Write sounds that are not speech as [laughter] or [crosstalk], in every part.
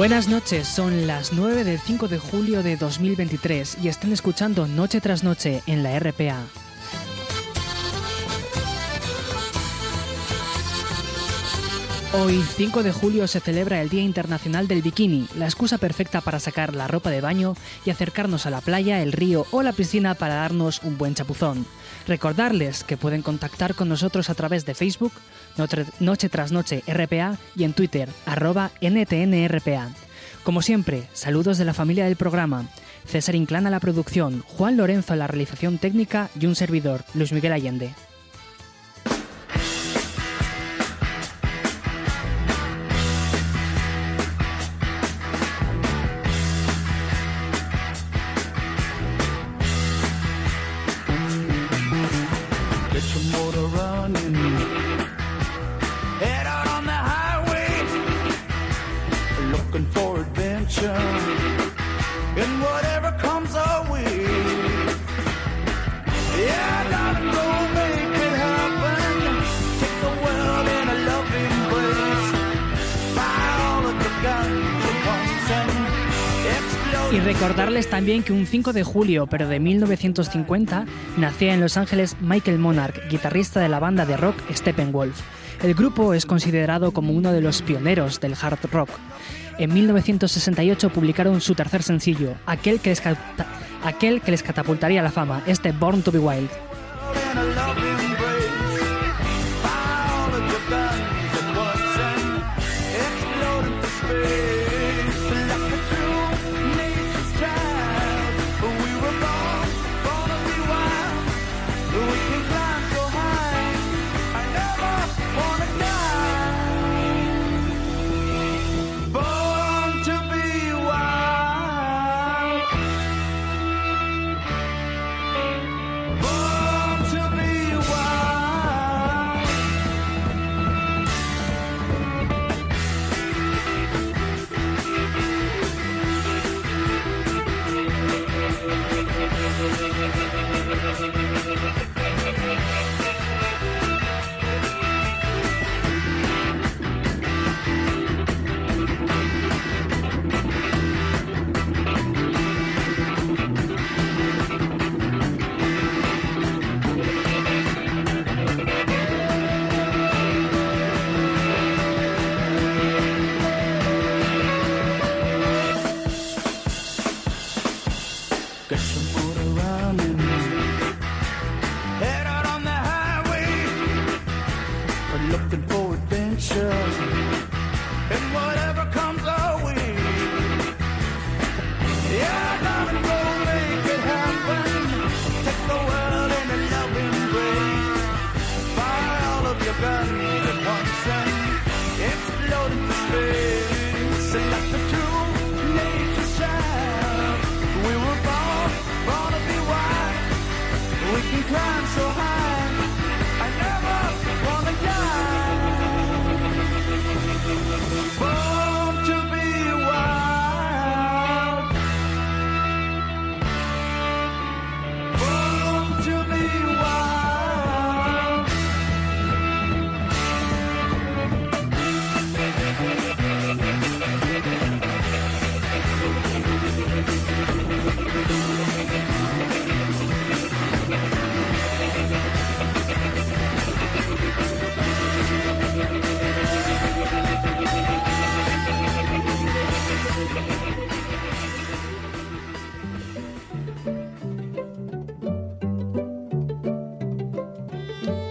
Buenas noches, son las 9 del 5 de julio de 2023 y están escuchando Noche tras Noche en la RPA. Hoy, 5 de julio, se celebra el Día Internacional del Bikini, la excusa perfecta para sacar la ropa de baño y acercarnos a la playa, el río o la piscina para darnos un buen chapuzón. Recordarles que pueden contactar con nosotros a través de Facebook, Noche tras Noche RPA y en Twitter, arroba NTNRPA. Como siempre, saludos de la familia del programa. César Inclán a la producción, Juan Lorenzo a la realización técnica y un servidor, Luis Miguel Allende. También que un 5 de julio, pero de 1950, nacía en Los Ángeles Michael Monarch, guitarrista de la banda de rock Steppenwolf. El grupo es considerado como uno de los pioneros del hard rock. En 1968 publicaron su tercer sencillo, aquel que les, aquel que les catapultaría a la fama, este Born to be Wild.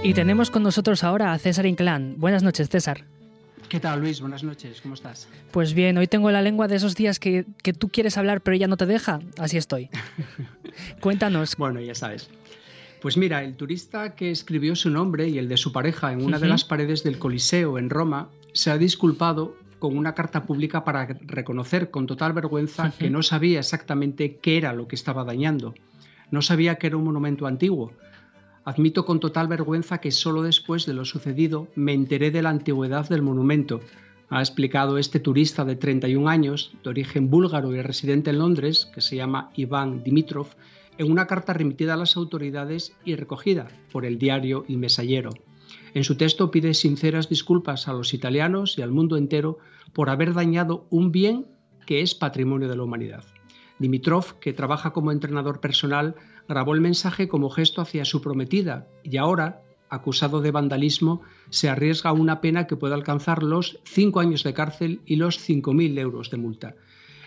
Y tenemos con nosotros ahora a César Inclán. Buenas noches, César. ¿Qué tal, Luis? Buenas noches, ¿cómo estás? Pues bien, hoy tengo la lengua de esos días que, tú quieres hablar pero ella no te deja. Así estoy. [laughs] Cuéntanos. Bueno, ya sabes. Pues mira, el turista que escribió su nombre y el de su pareja en una de las paredes del Coliseo en Roma se ha disculpado con una carta pública para reconocer con total vergüenza que no sabía exactamente qué era lo que estaba dañando. No sabía que era un monumento antiguo Admito con total vergüenza que solo después de lo sucedido me enteré de la antigüedad del monumento, ha explicado este turista de 31 años, de origen búlgaro y residente en Londres, que se llama Iván Dimitrov, en una carta remitida a las autoridades y recogida por el diario El Mesallero. En su texto pide sinceras disculpas a los italianos y al mundo entero por haber dañado un bien que es patrimonio de la humanidad. Dimitrov, que trabaja como entrenador personal, grabó el mensaje como gesto hacia su prometida y ahora, acusado de vandalismo, se arriesga a una pena que puede alcanzar los cinco años de cárcel y los 5.000 euros de multa.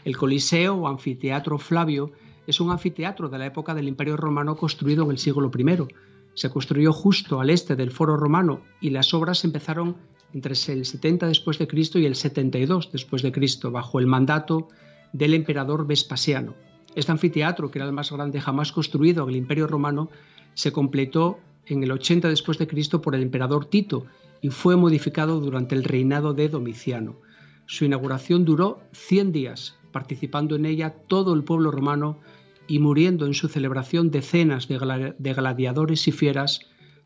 El Coliseo o Anfiteatro Flavio es un anfiteatro de la época del Imperio Romano construido en el siglo I. Se construyó justo al este del Foro Romano y las obras empezaron entre el 70 después de Cristo y el 72 después de Cristo bajo el mandato del emperador Vespasiano. Este anfiteatro, que era el más grande jamás construido en el Imperio Romano, se completó en el 80 después de Cristo por el emperador Tito y fue modificado durante el reinado de Domiciano. Su inauguración duró 100 días, participando en ella todo el pueblo romano y muriendo en su celebración decenas de, gladiadores y fieras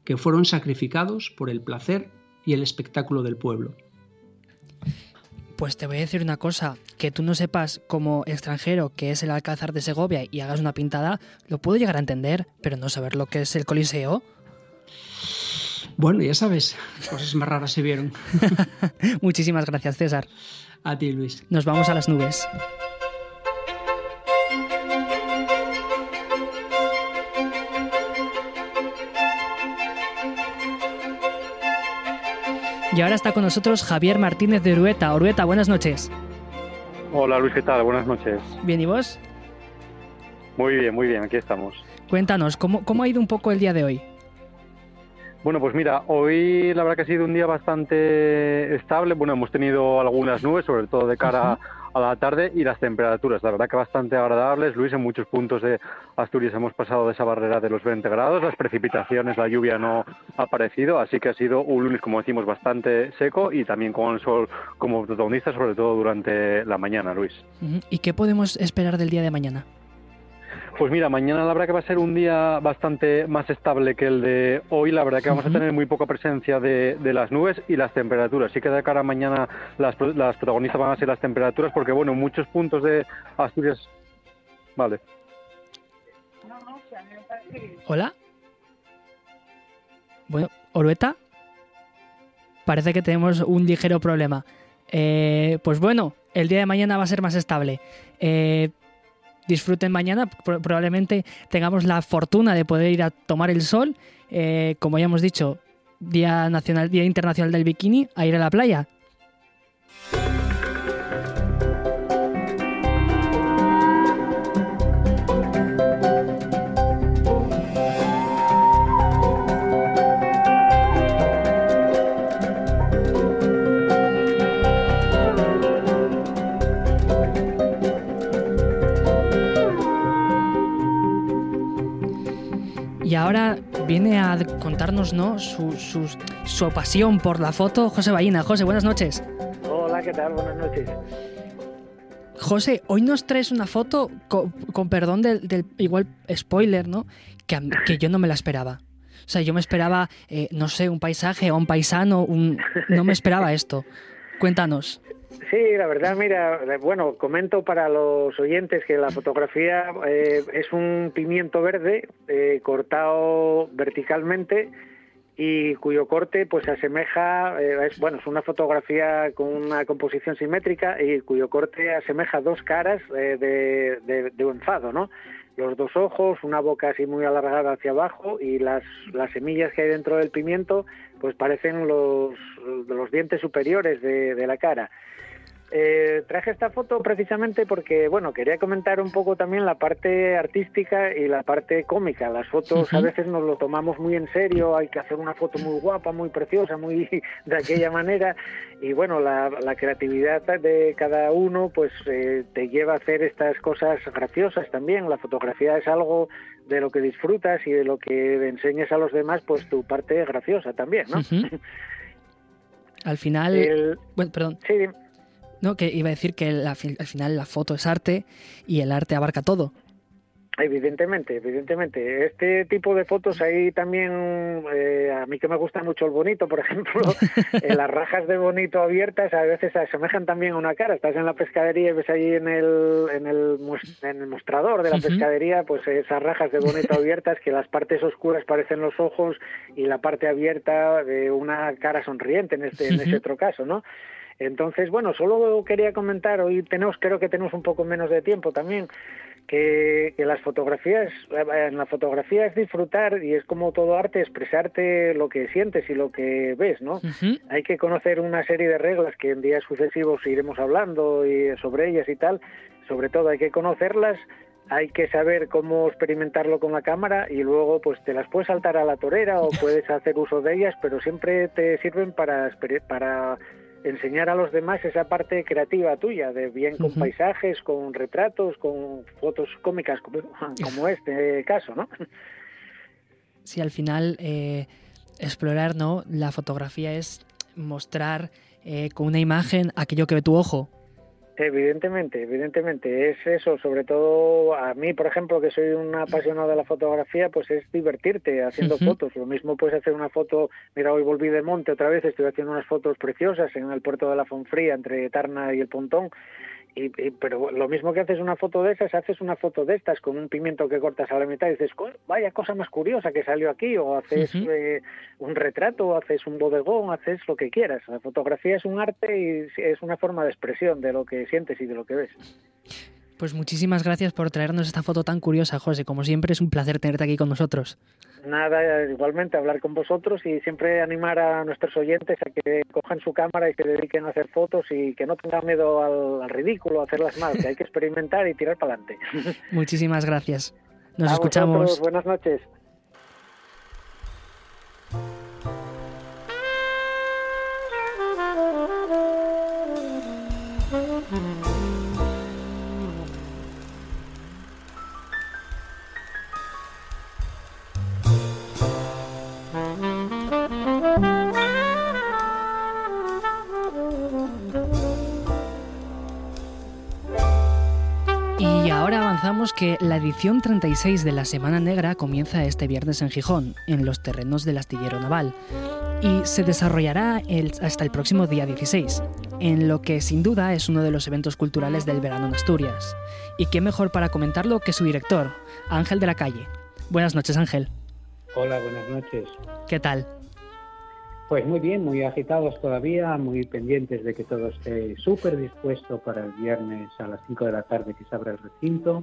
que fueron sacrificados por el placer y el espectáculo del pueblo. Pues te voy a decir una cosa, que tú no sepas como extranjero qué es el Alcázar de Segovia y hagas una pintada, lo puedo llegar a entender, pero no saber lo que es el Coliseo. Bueno, ya sabes, cosas más raras se vieron. [laughs] Muchísimas gracias, César. A ti, Luis. Nos vamos a las nubes. Y ahora está con nosotros Javier Martínez de Orueta. Orueta, buenas noches. Hola Luis, ¿qué tal? Buenas noches. Bien, ¿y vos? Muy bien, muy bien, aquí estamos. Cuéntanos, ¿cómo, cómo ha ido un poco el día de hoy? Bueno, pues mira, hoy la verdad que ha sido un día bastante estable. Bueno, hemos tenido algunas nubes, sobre todo de cara a la tarde, y las temperaturas, la verdad que bastante agradables. Luis, en muchos puntos de Asturias hemos pasado de esa barrera de los 20 grados. Las precipitaciones, la lluvia no ha aparecido, así que ha sido un lunes, como decimos, bastante seco y también con el sol como protagonista, sobre todo durante la mañana, Luis. ¿Y qué podemos esperar del día de mañana? Pues mira, mañana la verdad que va a ser un día bastante más estable que el de hoy. La verdad que vamos a tener muy poca presencia de, las nubes y las temperaturas. Sí que de cara a mañana las, las protagonistas van a ser las temperaturas porque, bueno, muchos puntos de Asturias... Vale. Hola. Bueno, Orueta. Parece que tenemos un ligero problema. Eh, pues bueno, el día de mañana va a ser más estable. Eh, disfruten mañana. Probablemente tengamos la fortuna de poder ir a tomar el sol. Eh, como ya hemos dicho, Día Nacional, Día Internacional del Bikini, a ir a la playa. Ahora viene a contarnos ¿no? su, su, pasión por la foto, José Ballina. José, buenas noches. Hola, ¿qué tal? Buenas noches. José, hoy nos traes una foto, con, perdón del, igual spoiler, ¿no? Que, que, yo no me la esperaba. O sea, yo me esperaba, eh, no sé, un paisaje o un paisano, un... no me esperaba esto. Cuéntanos. Sí, la verdad, mira, bueno, comento para los oyentes que la fotografía eh, es un pimiento verde eh, cortado verticalmente y cuyo corte pues se asemeja, eh, es, bueno, es una fotografía con una composición simétrica y cuyo corte asemeja dos caras de, de, un enfado, ¿no? Los dos ojos, una boca así muy alargada hacia abajo y las, las semillas que hay dentro del pimiento pues parecen los, los dientes superiores de, de la cara. Eh, traje esta foto precisamente porque, bueno, quería comentar un poco también la parte artística y la parte cómica. Las fotos a veces nos lo tomamos muy en serio, hay que hacer una foto muy guapa, muy preciosa, muy [laughs] de aquella manera. Y bueno, la, creatividad de cada uno pues eh, te lleva a hacer estas cosas graciosas también. La fotografía es algo de lo que disfrutas y de lo que enseñas a los demás, pues tu parte graciosa también, ¿no? [laughs] Al final... Bueno, perdón. Sí, no, que iba a decir que al final la foto es arte y el arte abarca todo. Evidentemente, evidentemente. Este tipo de fotos hay también, eh, a mí que me gusta mucho el bonito, por ejemplo, [laughs] eh, las rajas de bonito abiertas a veces asemejan también a una cara. Estás en la pescadería y ves ahí en el, en el en el mostrador de la pescadería, pues esas rajas de bonito [laughs] abiertas que las partes oscuras parecen los ojos y la parte abierta de una cara sonriente en este, en ese otro caso, ¿no? Entonces, bueno, solo quería comentar, hoy tenemos, creo que tenemos un poco menos de tiempo también, que, las fotografías, en la fotografía es disfrutar y es como todo arte, expresarte lo que sientes y lo que ves, ¿no? Hay que conocer una serie de reglas que en días sucesivos iremos hablando y sobre ellas y tal, sobre todo hay que conocerlas, hay que saber cómo experimentarlo con la cámara y luego pues te las puedes saltar a la torera o [laughs] puedes hacer uso de ellas, pero siempre te sirven para, para enseñar a los demás esa parte creativa tuya, de bien con paisajes, con retratos, con fotos cómicas, [laughs] como, este caso, ¿no? Sí, al final eh, explorar, ¿no? La fotografía es mostrar eh, con una imagen aquello que ve tu ojo. Evidentemente, evidentemente, es eso, sobre todo a mí, por ejemplo, que soy un apasionado de la fotografía, pues es divertirte haciendo fotos. Lo mismo puedes hacer una foto, mira, hoy volví de monte otra vez, estoy haciendo unas fotos preciosas en el puerto de la Fonfría, entre Tarna y el Pontón, y, pero lo mismo que haces una foto de esas, haces una foto de estas con un pimiento que cortas a la mitad y dices, vaya cosa más curiosa que salió aquí, o haces eh, un retrato, o haces un bodegón, haces lo que quieras. La fotografía es un arte y es una forma de expresión de lo que sientes y de lo que ves. Pues muchísimas gracias por traernos esta foto tan curiosa, José. Como siempre, es un placer tenerte aquí con nosotros. Nada, igualmente hablar con vosotros y siempre animar a nuestros oyentes a que cojan su cámara y que dediquen a hacer fotos y que no tengan miedo al, ridículo, a hacerlas mal, que hay que experimentar y tirar para adelante. [laughs] Muchísimas gracias. Nos escuchamos. buenas noches. Que la edición 36 de la Semana Negra comienza este viernes en Gijón, en los terrenos del astillero naval, y se desarrollará hasta el próximo día 16, en lo que sin duda es uno de los eventos culturales del verano en Asturias. Y qué mejor para comentarlo que su director, Ángel de la Calle. Buenas noches, Ángel. Hola, buenas noches. ¿Qué tal? Pues muy bien, muy agitados todavía, muy pendientes de que todo esté súper dispuesto para el viernes a las 5 de la tarde que se abra el recinto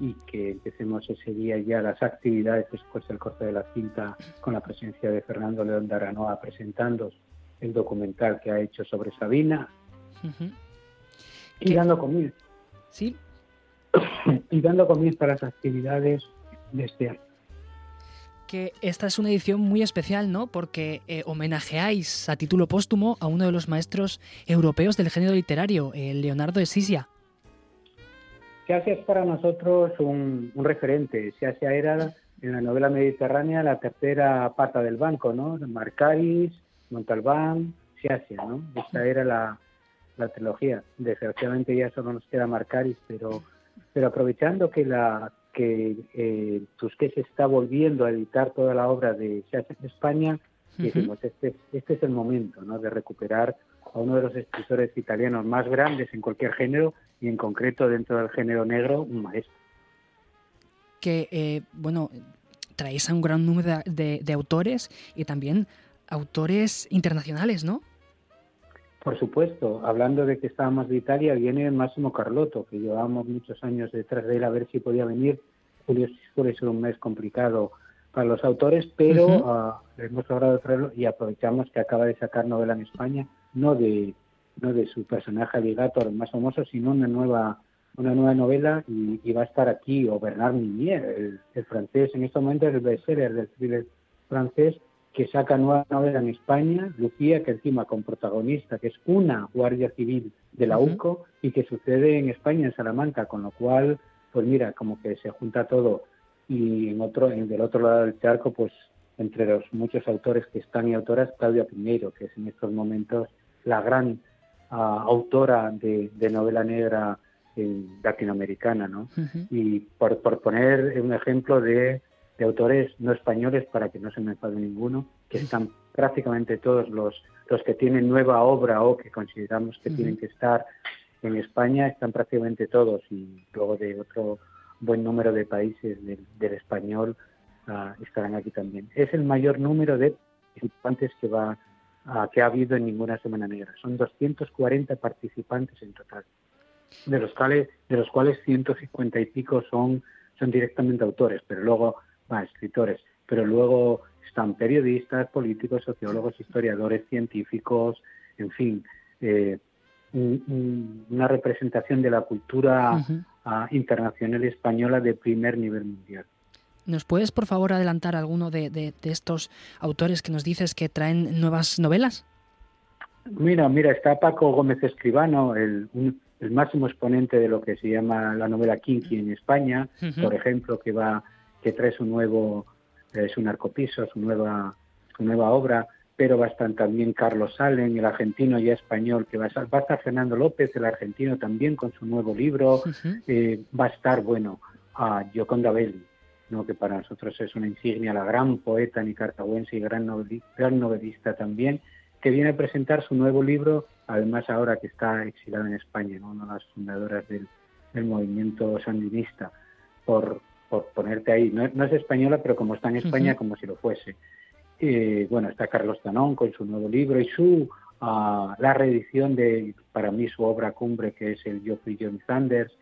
y que empecemos ese día ya las actividades después del corte de la cinta con la presencia de Fernando León de Aranoa presentando el documental que ha hecho sobre Sabina y dando comienzo. Sí. [coughs] y dando comienzo a las actividades de este año que esta es una edición muy especial, ¿no? Porque eh, homenajeáis a título póstumo a uno de los maestros europeos del género literario, Leonardo de Sisia. Siasia es para nosotros un, referente. Siasia era en la novela mediterránea la tercera pata del banco, ¿no? Marcaris, Montalbán, Siasia, ¿no? Esta era la, la trilogía. Desgraciadamente ya solo nos queda Marcaris, pero, pero aprovechando que la que eh, Tusquets está volviendo a editar toda la obra de en España, decimos, este, este es el momento, ¿no? De recuperar a uno de los escritores italianos más grandes en cualquier género y en concreto dentro del género negro, un maestro. Que, eh, bueno, traéis a un gran número de, autores y también autores internacionales, ¿no? Por supuesto, hablando de que estábamos de Italia, viene Máximo Carlotto, que llevábamos muchos años detrás de él a ver si podía venir. Julio suele ser un mes complicado para los autores, pero ah, hemos logrado traerlo y aprovechamos que acaba de sacar novela en España, no de no de su personaje Alligator más famoso, sino una nueva una nueva novela y, va a estar aquí, o Bernard Minier, el, francés, en este momento es el bestseller del thriller francés, que saca nueva novela en España, Lucía, que encima con protagonista, que es una guardia civil de la UCO y que sucede en España, en Salamanca, con lo cual, pues mira, como que se junta todo. Y en otro, en del otro lado del charco, pues entre los muchos autores que están y autoras, Claudia Piñeiro, que es en estos momentos la gran autora de, novela negra eh, latinoamericana, ¿no? Y por, poner un ejemplo de, autores no españoles, para que no se me enfade ninguno, que están prácticamente todos los, los que tienen nueva obra o que consideramos que tienen que estar en España están prácticamente todos y luego de otro buen número de países del, español ah, estarán aquí también. Es el mayor número de participantes que va que ha habido en ninguna Semana Negra. Son 240 participantes en total, de los cuales, de los cuales 150 y pico son, son directamente autores, pero luego, escritores, pero luego están periodistas, políticos, sociólogos, historiadores, científicos, en fin, eh, una representación de la cultura ah, internacional española de primer nivel mundial. ¿Nos puedes, por favor, adelantar alguno de, estos autores que nos dices que traen nuevas novelas? Mira, mira, está Paco Gómez Escribano, el, máximo exponente de lo que se llama la novela Kinky en España, por ejemplo, que va, que trae su nuevo, eh, su narcopiso, su nueva, su nueva obra, pero va a estar también Carlos Salen, el argentino ya español, que va a estar, va a estar Fernando López, el argentino también con su nuevo libro, eh, va a estar, bueno, a Gioconda Belli, que para nosotros es una insignia, la gran poeta nicaragüense y gran novelista, también, que viene a presentar su nuevo libro, además ahora que está exilado en España, ¿no? una de las fundadoras del, movimiento sandinista, por, ponerte ahí. No, es española, pero como está en España, como si lo fuese. Eh, bueno, está Carlos Tanón con su nuevo libro y su ah, la reedición de, para mí, su obra cumbre, que es el Geoffrey John Sanders.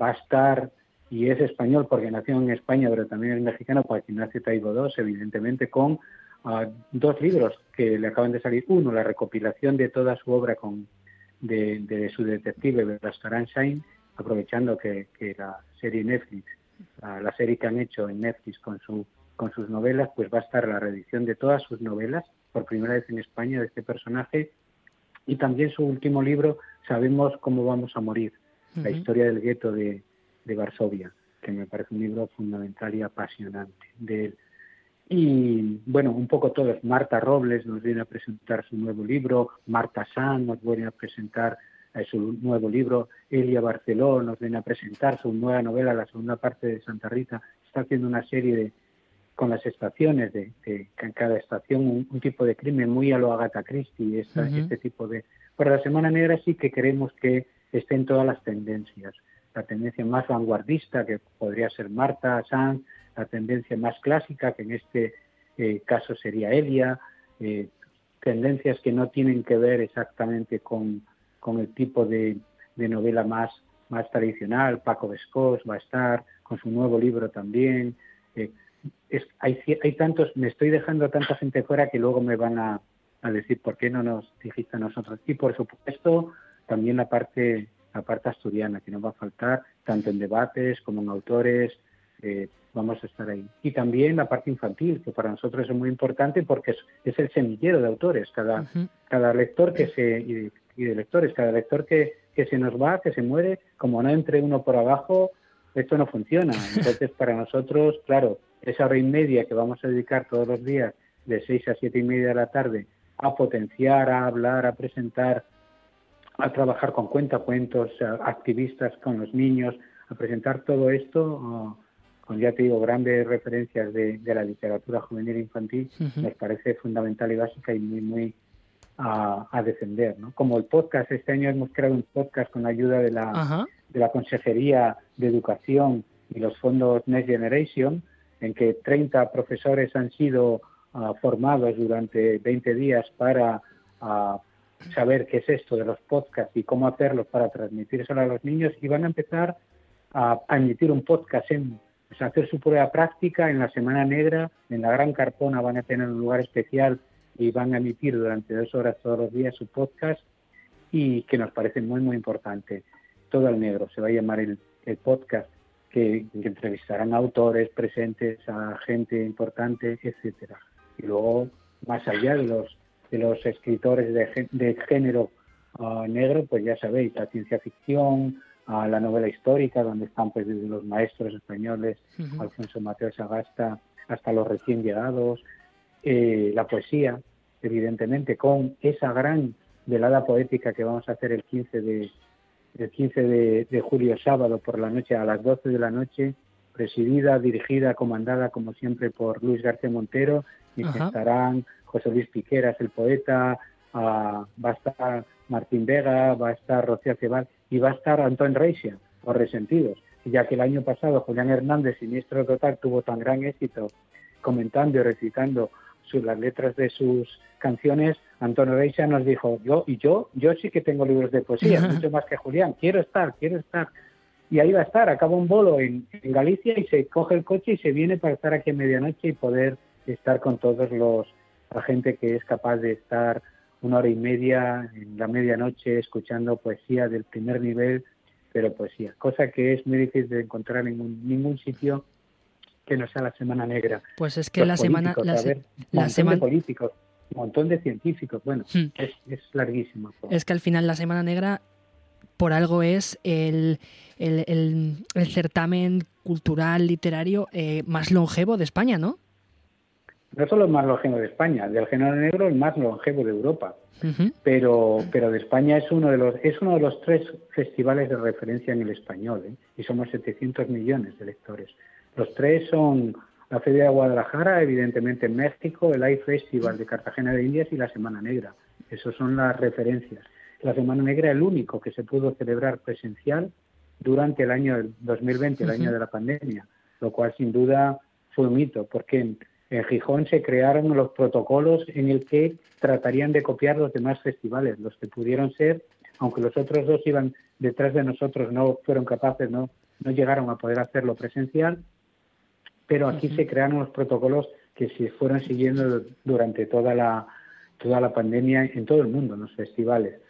Va a estar y es español porque nació en España, pero también es mexicano porque Ignacio Taibo II, evidentemente, con ah, dos libros que le acaban de salir. Uno, la recopilación de toda su obra con de, su detective, Bertrand Shine, aprovechando que, la serie Netflix, la, serie que han hecho en Netflix con, su, con sus novelas, pues va a estar la reedición de todas sus novelas, por primera vez en España, de este personaje, y también su último libro, Sabemos cómo vamos a morir, la historia del gueto de, de Varsovia, que me parece un libro fundamental y apasionante de él. Y bueno, un poco todos. Marta Robles nos viene a presentar su nuevo libro, Marta San nos viene a presentar su nuevo libro, Elia Barceló nos viene a presentar su nueva novela, la segunda parte de Santa Rita. Está haciendo una serie de, con las estaciones, de, de en cada estación un, tipo de crimen muy a lo Agatha Christie, este tipo de... Para la Semana Negra sí que queremos que estén todas las tendencias la tendencia más vanguardista, que podría ser Marta Sanz, la tendencia más clásica, que en este eh, caso sería Elia, eh, tendencias que no tienen que ver exactamente con, el tipo de, novela más, más tradicional. Paco Vescos va a estar con su nuevo libro también. Eh, hay, hay tantos, me estoy dejando a tanta gente fuera que luego me van a, a decir por qué no nos dijiste a nosotros. Y por supuesto, también la parte la parte asturiana, que no va a faltar tanto en debates como en autores, eh, vamos a estar ahí. Y también la parte infantil, que para nosotros es muy importante porque es, el semillero de autores. Cada, cada lector que se, y de, lectores, cada lector que, que se nos va, que se muere, como no entre uno por abajo, esto no funciona. [laughs] Entonces, para nosotros, claro, esa hora y media que vamos a dedicar todos los días de seis a siete y media de la tarde a potenciar, a hablar, a presentar a trabajar con cuentacuentos, activistas con los niños, a presentar todo esto con, ya te digo, grandes referencias de, la literatura juvenil e infantil, nos parece fundamental y básica y muy, muy a, defender. ¿no? Como el podcast, este año hemos creado un podcast con la ayuda de la, de la Consejería de Educación y los fondos Next Generation, en que 30 profesores han sido ah, formados durante 20 días para uh, saber qué es esto de los podcasts y cómo hacerlos para transmitírselo a los niños y van a empezar a, emitir un podcast en hacer su prueba práctica en la Semana Negra, en la Gran Carpona van a tener un lugar especial y van a emitir durante dos horas todos los días su podcast y que nos parece muy muy importante. Todo el negro se va a llamar el, podcast que, que, entrevistarán a autores presentes, a gente importante, etcétera. Y luego, más allá de los de los escritores de, género ah, negro, pues ya sabéis, la ciencia ficción, a la novela histórica, donde están pues desde los maestros españoles, Alfonso Mateo Sagasta, hasta los recién llegados, eh, la poesía, evidentemente, con esa gran velada poética que vamos a hacer el 15 de, el 15 de, julio, sábado, por la noche, a las 12 de la noche, presidida, dirigida, comandada, como siempre, por Luis García Montero, y que estarán José Luis Piqueras, el poeta, va a estar Martín Vega, va a estar Rocío Cebal y va a estar Antón Reixa, o Resentidos. ya que el año pasado Julián Hernández, Siniestro Total, tuvo tan gran éxito comentando y recitando las letras de sus canciones, Antonio Reixa nos dijo, yo y yo, yo sí que tengo libros de poesía, [laughs] mucho más que Julián, quiero estar, quiero estar. Y ahí va a estar, acaba un bolo en, Galicia y se coge el coche y se viene para estar aquí a medianoche y poder estar con todos los, la gente que es capaz de estar una hora y media en la medianoche escuchando poesía del primer nivel, pero poesía, cosa que es muy difícil de encontrar en ningún sitio que no sea la Semana Negra. Pues es que la semana... La, la semana... políticos, un montón de científicos, bueno, hmm. es, es, larguísimo. Es que al final la Semana Negra por algo es el, el, el, certamen cultural, literario eh, más longevo de España, ¿no? No solo el más longevo de España, del género negro el más longevo de Europa. pero, pero de España es uno de los es uno de los tres festivales de referencia en el español ¿eh? y somos 700 millones de lectores. Los tres son la Feria de Guadalajara, evidentemente en México, el iFestival Festival de Cartagena de Indias y la Semana Negra. Esas son las referencias. La Semana Negra es el único que se pudo celebrar presencial durante el año 2020, el año de la pandemia, lo cual sin duda fue un mito, porque en, Gijón se crearon los protocolos en el que tratarían de copiar los demás festivales, los que pudieron ser, aunque los otros dos iban detrás de nosotros, no fueron capaces, no, no llegaron a poder hacerlo presencial, pero aquí se crearon los protocolos que se fueron siguiendo durante toda la toda la pandemia en todo el mundo, en los festivales.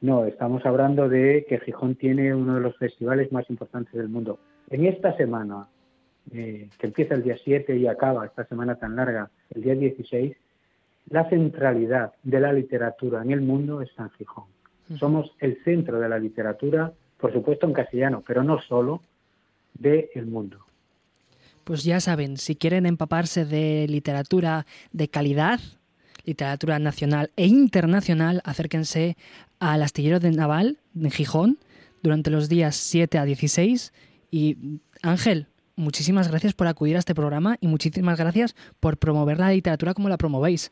No, estamos hablando de que Gijón tiene uno de los festivales más importantes del mundo. En esta semana, eh, que empieza el día 7 y acaba esta semana tan larga, el día 16, la centralidad de la literatura en el mundo está en Gijón. Somos el centro de la literatura, por supuesto en castellano, pero no solo, del mundo. Pues ya saben, si quieren empaparse de literatura de calidad, literatura nacional e internacional, acérquense al astillero de Naval en Gijón durante los días 7 a 16. Y Ángel, muchísimas gracias por acudir a este programa y muchísimas gracias por promover la literatura como la promovéis.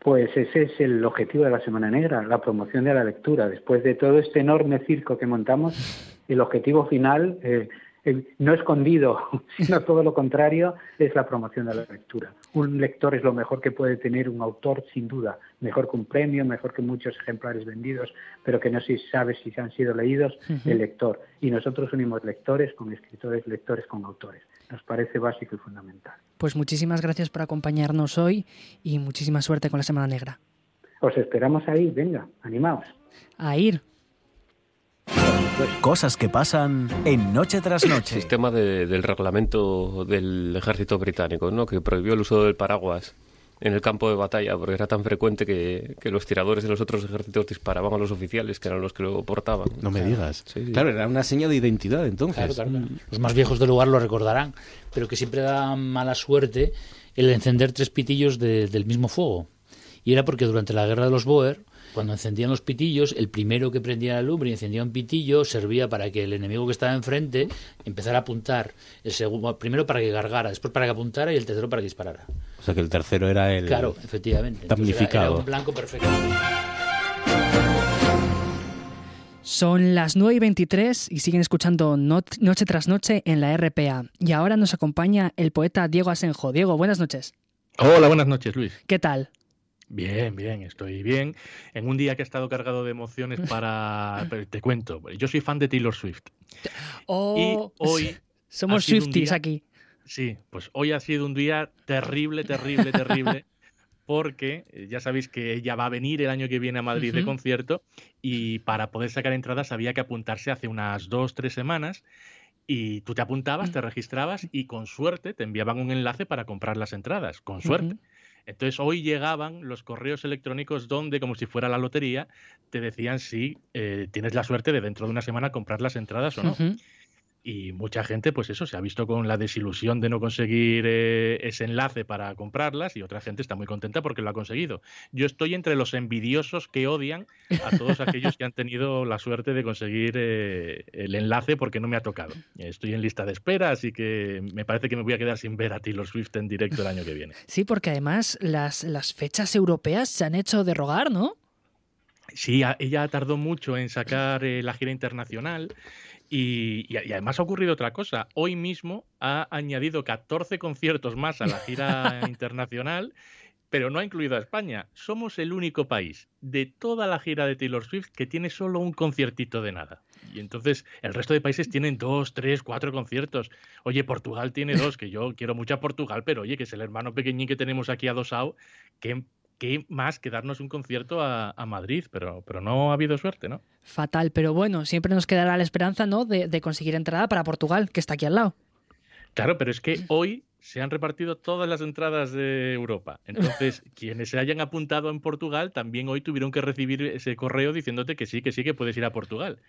Pues ese es el objetivo de la Semana Negra, la promoción de la lectura. Después de todo este enorme circo que montamos, el objetivo final eh, no escondido, [laughs] sino todo lo contrario, es la promoción de la lectura. Un lector es lo mejor que puede tener un autor, sin duda, mejor que un premio, mejor que muchos ejemplares vendidos, pero que no se sabe si han sido leídos, el lector. Y nosotros unimos lectores con escritores, lectores con autores. Nos parece básico y fundamental. Pues muchísimas gracias por acompañarnos hoy y muchísima suerte con la Semana Negra. Os esperamos ahí, venga, animaos. A ir. Cosas que pasan en Noche tras Noche. El sistema del reglamento del ejército británico, ¿no? que prohibió el uso del paraguas en el campo de batalla, porque era tan frecuente que, los tiradores de los otros ejércitos disparaban a los oficiales, que eran los que lo portaban. No me digas. Claro, era una señal de identidad entonces. Los más viejos del lugar lo recordarán, pero que siempre da mala suerte el encender tres pitillos del mismo fuego. Y era porque durante la guerra de los Boer, cuando encendían los pitillos, el primero que prendía la lumbre y encendía un pitillo servía para que el enemigo que estaba enfrente empezara a apuntar. El segundo, primero para que gargara, después para que apuntara y el tercero para que disparara. O sea que el tercero era el. Claro, efectivamente. Damnificado. un blanco perfecto. Son las 9 y 23 y siguen escuchando Noche tras Noche en la RPA. Y ahora nos acompaña el poeta Diego Asenjo. Diego, buenas noches. Hola, buenas noches, Luis. ¿Qué tal? Bien, bien, estoy bien. En un día que ha estado cargado de emociones para... te cuento, yo soy fan de Taylor Swift. Oh, y hoy... Somos Swifties aquí. Sí, pues hoy ha sido un día terrible, terrible, terrible. porque eh, ya sabéis que ella va a venir el año que viene a Madrid de concierto y para poder sacar entradas había que apuntarse hace unas dos, tres semanas y tú te apuntabas, te registrabas y con suerte te enviaban un enlace para comprar las entradas, con suerte. Entonces hoy llegaban los correos electrónicos donde, como si fuera la lotería, te decían si eh, tienes la suerte de dentro de una semana comprar las entradas o no. Y mucha gente, pues eso, se ha visto con la desilusión de no conseguir eh, ese enlace para comprarlas y otra gente está muy contenta porque lo ha conseguido. Yo estoy entre los envidiosos que odian a todos aquellos que han tenido la suerte de conseguir eh, el enlace porque no me ha tocado. Estoy en lista de espera, así que me parece que me voy a quedar sin ver a Taylor Swift en directo el año que viene. Sí, porque además las, las fechas europeas se han hecho derrogar, ¿no? Sí, ella tardó mucho en sacar eh, la gira internacional y, además ha ocurrido otra cosa. Hoy mismo ha añadido 14 conciertos más a la gira [laughs] internacional, pero no ha incluido a España. Somos el único país de toda la gira de Taylor Swift que tiene solo un conciertito de nada. Y entonces el resto de países tienen dos, tres, cuatro conciertos. Oye, Portugal tiene dos, que yo quiero mucho a Portugal, pero oye, que es el hermano pequeñín que tenemos aquí adosado, que qué más que darnos un concierto a, Madrid, pero, pero no ha habido suerte, ¿no? Fatal, pero bueno, siempre nos quedará la esperanza, ¿no?, de, conseguir entrada para Portugal, que está aquí al lado. Claro, pero es que hoy se han repartido todas las entradas de Europa. Entonces, [laughs] quienes se hayan apuntado en Portugal también hoy tuvieron que recibir ese correo diciéndote que sí, que sí, que puedes ir a Portugal.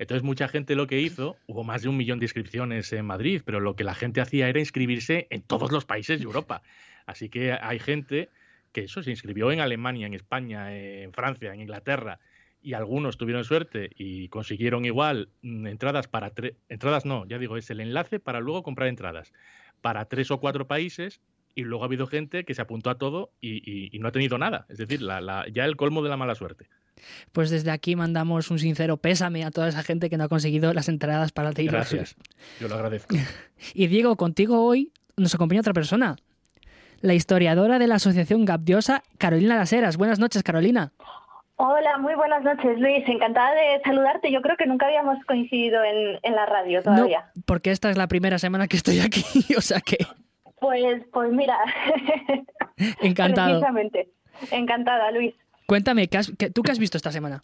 Entonces, mucha gente lo que hizo, hubo más de un millón de inscripciones en Madrid, pero lo que la gente hacía era inscribirse en todos los países de Europa. Así que hay gente que eso se inscribió en Alemania, en España, en Francia, en Inglaterra, y algunos tuvieron suerte y consiguieron igual mm, entradas para tres, entradas no, ya digo, es el enlace para luego comprar entradas para tres o cuatro países y luego ha habido gente que se apuntó a todo y, no ha tenido nada, es decir, ya el colmo de la mala suerte. Pues desde aquí mandamos un sincero pésame a toda esa gente que no ha conseguido las entradas para Taylor Gracias, yo lo agradezco. [laughs] y Diego, contigo hoy nos acompaña otra persona, la historiadora de la Asociación Gabdiosa, Carolina Las Buenas noches, Carolina. Hola, muy buenas noches, Luis. Encantada de saludarte. Yo creo que nunca habíamos coincidido en, la radio todavía. No, porque esta es la primera semana que estoy aquí, [laughs] o sea que... Pues, pues mira. [laughs] Encantado. Precisamente. Encantada, Luis. Cuéntame, ¿tú qué has visto esta semana?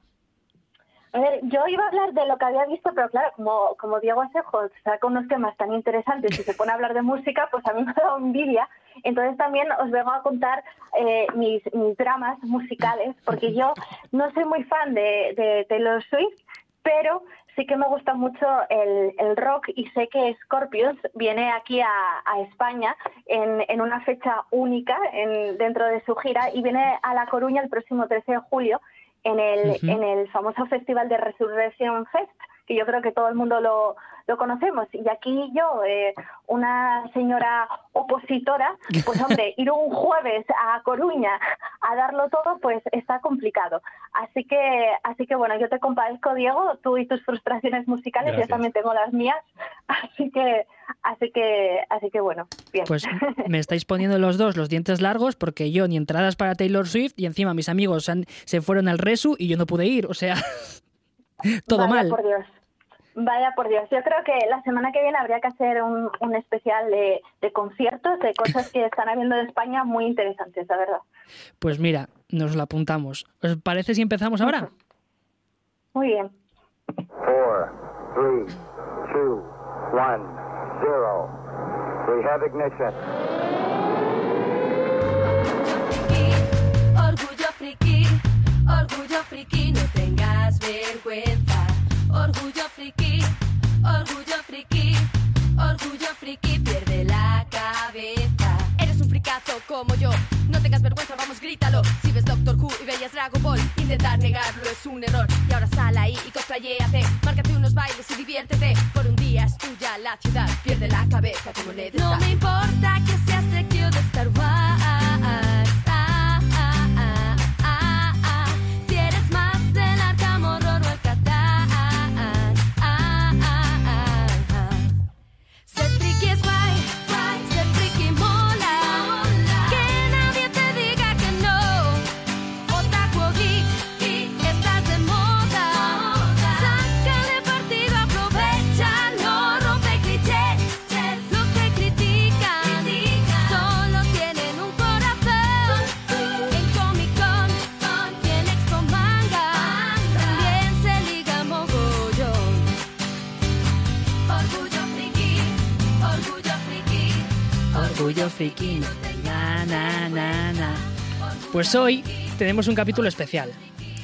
A ver, yo iba a hablar de lo que había visto, pero claro, como, como Diego Asejo saca unos temas tan interesantes y se pone a hablar de música, pues a mí [laughs] me da envidia. Entonces también os vengo a contar eh, mis, mis dramas musicales, porque yo no soy muy fan de, de Taylor Swift, pero sí que me gusta mucho el, el, rock y sé que Scorpions viene aquí a, a España en, en, una fecha única en, dentro de su gira y viene a La Coruña el próximo 13 de julio en el, en el famoso Festival de Resurrección Fest, que yo creo que todo el mundo lo, lo conocemos. Y aquí yo, eh, una señora opositora, pues [laughs] hombre, ir un jueves a Coruña a darlo todo, pues está complicado. Así que, así que bueno, yo te compadezco, Diego, tú y tus frustraciones musicales, yo también tengo las mías. Así que, así que, así que bueno, bien. Pues [laughs] me estáis poniendo los dos los dientes largos porque yo ni entradas para Taylor Swift y encima mis amigos se fueron al Resu y yo no pude ir, o sea, todo mal. Por Dios. Vaya por Dios, yo creo que la semana que viene habría que hacer un, un especial de, de, conciertos, de cosas que están habiendo en España muy interesantes, la verdad. Pues mira, nos lo apuntamos. ¿Os parece si empezamos ahora? Muy bien. Four, three, two, one, zero. We have ignition. Orgullo friki, orgullo friki, no vergüenza. Orgullo friki, orgullo friki, orgullo friki, pierde la cabeza. Eres un fricazo como yo, no tengas vergüenza, vamos, grítalo. Si ves Doctor Who y veías Dragon Ball, intentar negarlo es un error. Y ahora sal ahí y cosplayéate, márcate unos bailes y diviértete. Por un día es tuya la ciudad, pierde la cabeza como le No me importa Pues hoy tenemos un capítulo especial.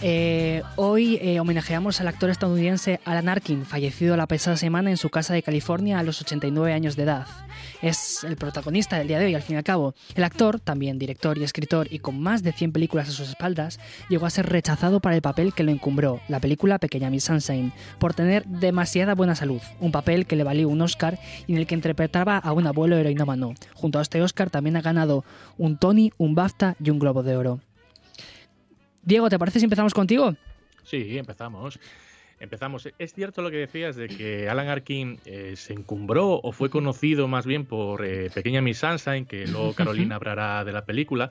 Eh, hoy eh, homenajeamos al actor estadounidense Alan Arkin, fallecido la pasada semana en su casa de California a los 89 años de edad. Es el protagonista del día de hoy, al fin y al cabo. El actor, también director y escritor y con más de 100 películas a sus espaldas, llegó a ser rechazado para el papel que lo encumbró, la película Pequeña Miss Sunshine, por tener demasiada buena salud, un papel que le valió un Oscar y en el que interpretaba a un abuelo heroinómano. Junto a este Oscar también ha ganado un Tony, un BAFTA y un Globo de Oro. Diego, ¿te parece si empezamos contigo? Sí, empezamos. Empezamos. Es cierto lo que decías de que Alan Arkin eh, se encumbró o fue conocido más bien por eh, Pequeña Miss Sunshine, que luego Carolina hablará de la película,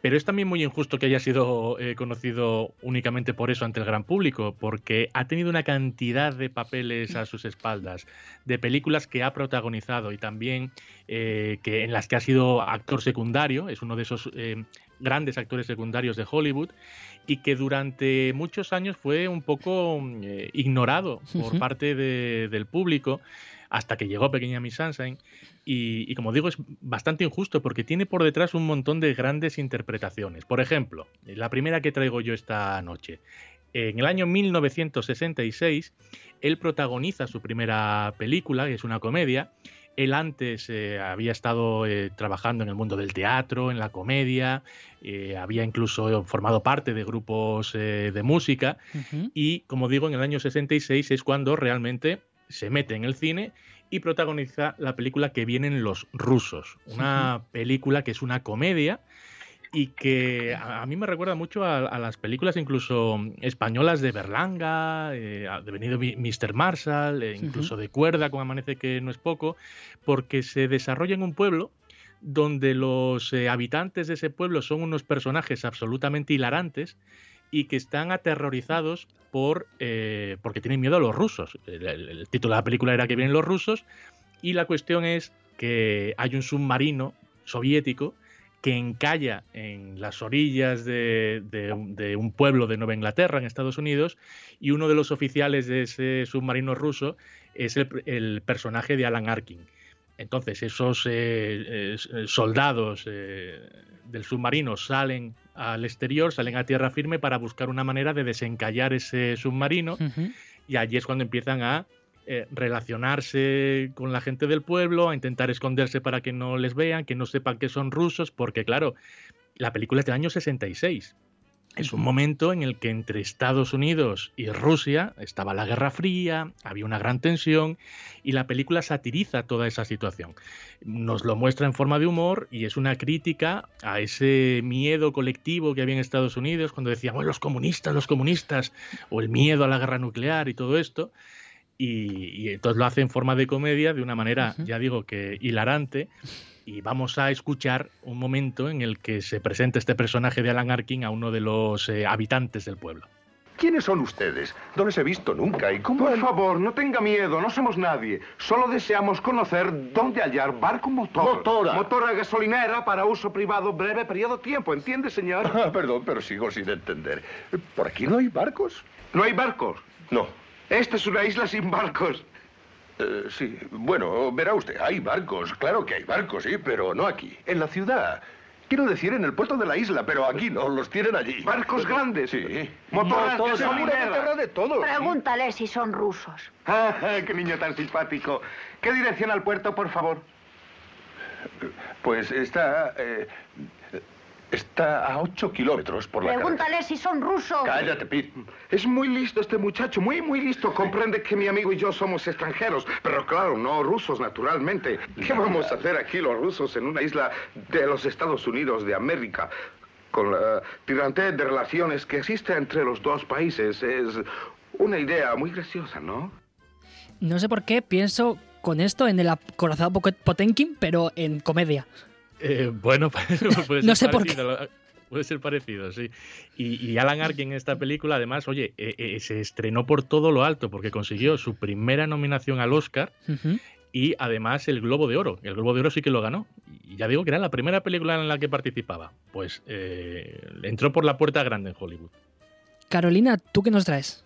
pero es también muy injusto que haya sido eh, conocido únicamente por eso ante el gran público, porque ha tenido una cantidad de papeles a sus espaldas, de películas que ha protagonizado y también que en las que ha sido actor secundario, es uno de esos grandes actores secundarios de Hollywood y que durante muchos años fue un poco eh, ignorado por parte del público hasta que llegó Pequeña Miss Sunshine y, como digo es bastante injusto porque tiene por detrás un montón de grandes interpretaciones. Por ejemplo, la primera que traigo yo esta noche. En el año 1966, él protagoniza su primera película, que es una comedia, él antes eh, había estado eh, trabajando en el mundo del teatro, en la comedia, eh, había incluso formado parte de grupos de música y, como digo, en el año 66 es cuando realmente se mete en el cine y protagoniza la película que vienen los rusos, una película que es una comedia y que a, mí me recuerda mucho a, las películas incluso españolas de Berlanga, eh, de venido Mr. Marshall, eh, incluso de Cuerda con Amanece que no es poco, porque se desarrolla en un pueblo donde los eh, habitantes de ese pueblo son unos personajes absolutamente hilarantes y que están aterrorizados por porque tienen miedo a los rusos. el título de la película era que vienen los rusos y la cuestión es que hay un submarino soviético que encalla en las orillas de, un pueblo de Nueva Inglaterra, en Estados Unidos, y uno de los oficiales de ese submarino ruso es el, personaje de Alan Arkin. Entonces, esos eh, eh, soldados eh, del submarino salen al exterior, salen a tierra firme para buscar una manera de desencallar ese submarino, y allí es cuando empiezan a eh, relacionarse con la gente del pueblo, a intentar esconderse para que no les vean, que no sepan que son rusos, porque claro, la película es del año 66. Es un momento en el que entre Estados Unidos y Rusia estaba la Guerra Fría, había una gran tensión y la película satiriza toda esa situación. Nos lo muestra en forma de humor y es una crítica a ese miedo colectivo que había en Estados Unidos cuando decían, los comunistas, los comunistas, o el miedo a la guerra nuclear y todo esto. Y, entonces lo hace en forma de comedia, de una manera, ya digo que hilarante. Y vamos a escuchar un momento en el que se presenta este personaje de Alan Arkin a uno de los eh, habitantes del pueblo. ¿Quiénes son ustedes? No les he visto nunca. ¿Y cómo Por favor, no tenga miedo, no somos nadie. Solo deseamos conocer dónde hallar barco motor. Motora. Motora gasolinera para uso privado breve periodo de tiempo, ¿entiende, señor? [laughs] Ah, perdón, pero sigo sin entender. ¿Por aquí no hay barcos? ¿No hay barcos? No. Esta es una isla sin barcos. Eh, sí, bueno, verá usted, hay barcos, claro que hay barcos, sí, pero no aquí, en la ciudad. Quiero decir, en el puerto de la isla, pero aquí no, los tienen allí. ¿Barcos grandes? Sí. Motores de de todo. Pregúntale si son rusos. [laughs] Ah, qué niño tan simpático. ¿Qué dirección al puerto, por favor? Pues está... Eh, Está a 8 kilómetros por la Pregúntale si son rusos. Cállate, Pete. Es muy listo este muchacho, muy, muy listo. Comprende que mi amigo y yo somos extranjeros, pero claro, no rusos, naturalmente. ¿Qué vamos a hacer aquí los rusos en una isla de los Estados Unidos de América? Con la tirante de relaciones que existe entre los dos países. Es una idea muy graciosa, ¿no? No sé por qué pienso con esto en el acorazado Potenkin, pero en comedia. Eh, bueno, [laughs] puede no sé parecido, por qué. Puede ser parecido, sí. Y, Alan Arkin en esta película, además, oye, eh, eh, se estrenó por todo lo alto porque consiguió su primera nominación al Oscar y además el Globo de Oro. El Globo de Oro sí que lo ganó. Y ya digo que era la primera película en la que participaba. Pues entró por la puerta grande en Hollywood. Carolina, ¿tú qué nos traes?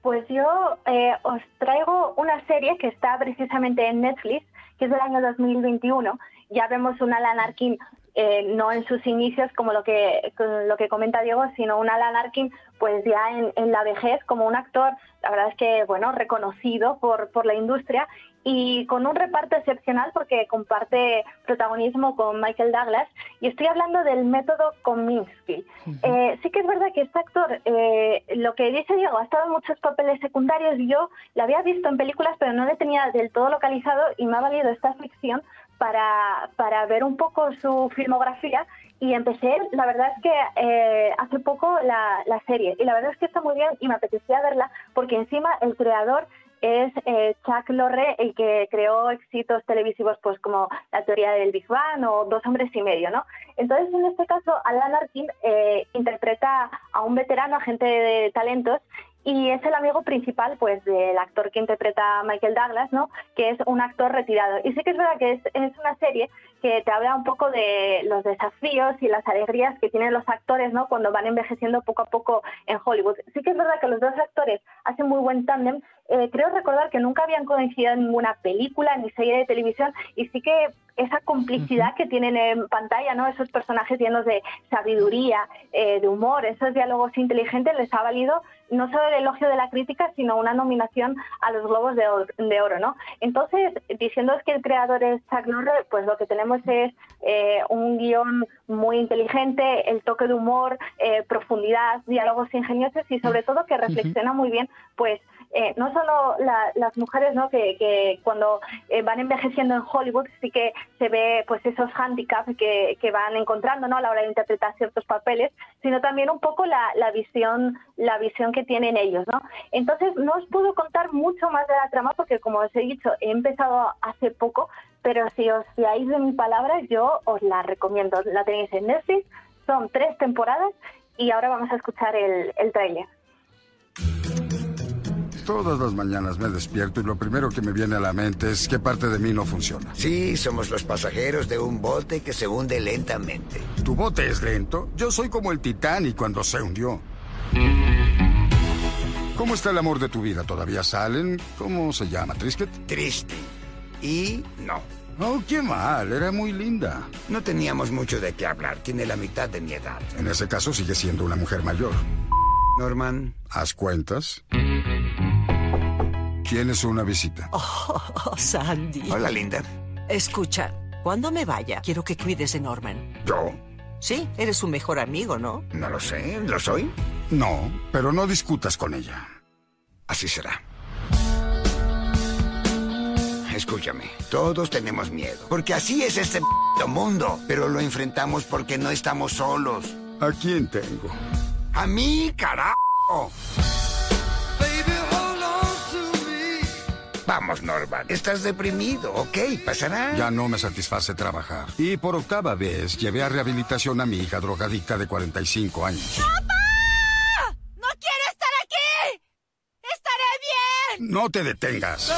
Pues yo os traigo una serie que está precisamente en Netflix, que es del año 2021 ya vemos un Alan Arkin eh, no en sus inicios como lo que lo que comenta Diego, sino un Alan Arkin pues ya en, en, la vejez como un actor, la verdad es que bueno, reconocido por, por la industria y con un reparto excepcional porque comparte protagonismo con Michael Douglas. Y estoy hablando del método Kominsky. Eh, sí que es verdad que este actor, eh, lo que dice Diego, ha estado en muchos papeles secundarios. Yo la había visto en películas pero no le tenía del todo localizado y me ha valido esta ficción para, para ver un poco su filmografía y empecé, la verdad es que eh, hace poco la, la, serie, y la verdad es que está muy bien y me apetecía verla porque encima el creador es eh, Chuck Lorre el que creó éxitos televisivos pues como La teoría del Big Bang o Dos hombres y medio, ¿no? Entonces en este caso Alan Arkin eh, interpreta a un veterano agente de talentos y es el amigo principal pues del actor que interpreta Michael Douglas, ¿no? Que es un actor retirado. Y sí que es verdad que es, es, una serie que te habla un poco de los desafíos y las alegrías que tienen los actores, ¿no? Cuando van envejeciendo poco a poco en Hollywood. Sí que es verdad que los dos actores hacen muy buen tándem. Eh, creo recordar que nunca habían coincidido en ninguna película ni serie de televisión y sí que esa complicidad que tienen en pantalla, ¿no? Esos personajes llenos de sabiduría, eh, de humor, esos diálogos inteligentes les ha valido no solo el elogio de la crítica, sino una nominación a los Globos de Oro, de oro ¿no? Entonces, diciendo que el creador es Chuck Norris, pues lo que tenemos es eh, un guion muy inteligente, el toque de humor, eh, profundidad, diálogos ingeniosos y sobre todo que reflexiona muy bien, pues eh, no solo las mujeres ¿no? que, que cuando eh, van envejeciendo en Hollywood sí que se ve pues esos handicaps que, que, van encontrando ¿no? a la hora de interpretar ciertos papeles, sino también un poco la, la, visión la visión que tienen ellos. ¿no? Entonces no os puedo contar mucho más de la trama porque como os he dicho he empezado hace poco, pero si os fiáis de mi palabra yo os la recomiendo. La tenéis en Netflix, son tres temporadas y ahora vamos a escuchar el, el. Todas las mañanas me despierto y lo primero que me viene a la mente es qué parte de mí no funciona. Sí, somos los pasajeros de un bote que se hunde lentamente. ¿Tu bote es lento? Yo soy como el Titanic cuando se hundió. ¿Cómo está el amor de tu vida? ¿Todavía salen? ¿Cómo se llama? ¿Trisket? Triste. Y no. Oh, qué mal. Era muy linda. No teníamos mucho de qué hablar. Tiene la mitad de mi edad. En ese caso sigue siendo una mujer mayor. Norman. ¿Haz cuentas? Tienes una visita. [laughs] Oh, Sandy. Hola, Linda. Escucha, cuando me vaya, quiero que cuides de Norman. ¿Yo? Sí, eres su mejor amigo, ¿no? No lo sé, ¿lo soy? No, pero no discutas con ella. Así será. Escúchame, todos tenemos miedo, porque así es este mundo, pero lo enfrentamos porque no estamos solos. ¿A quién tengo? A mí, carajo. Vamos, Norman. Estás deprimido, ¿ok? ¿Pasará? Ya no me satisface trabajar. Y por octava vez llevé a rehabilitación a mi hija drogadicta de 45 años. ¡Papá! ¡No quiero estar aquí! ¡Estaré bien! No te detengas.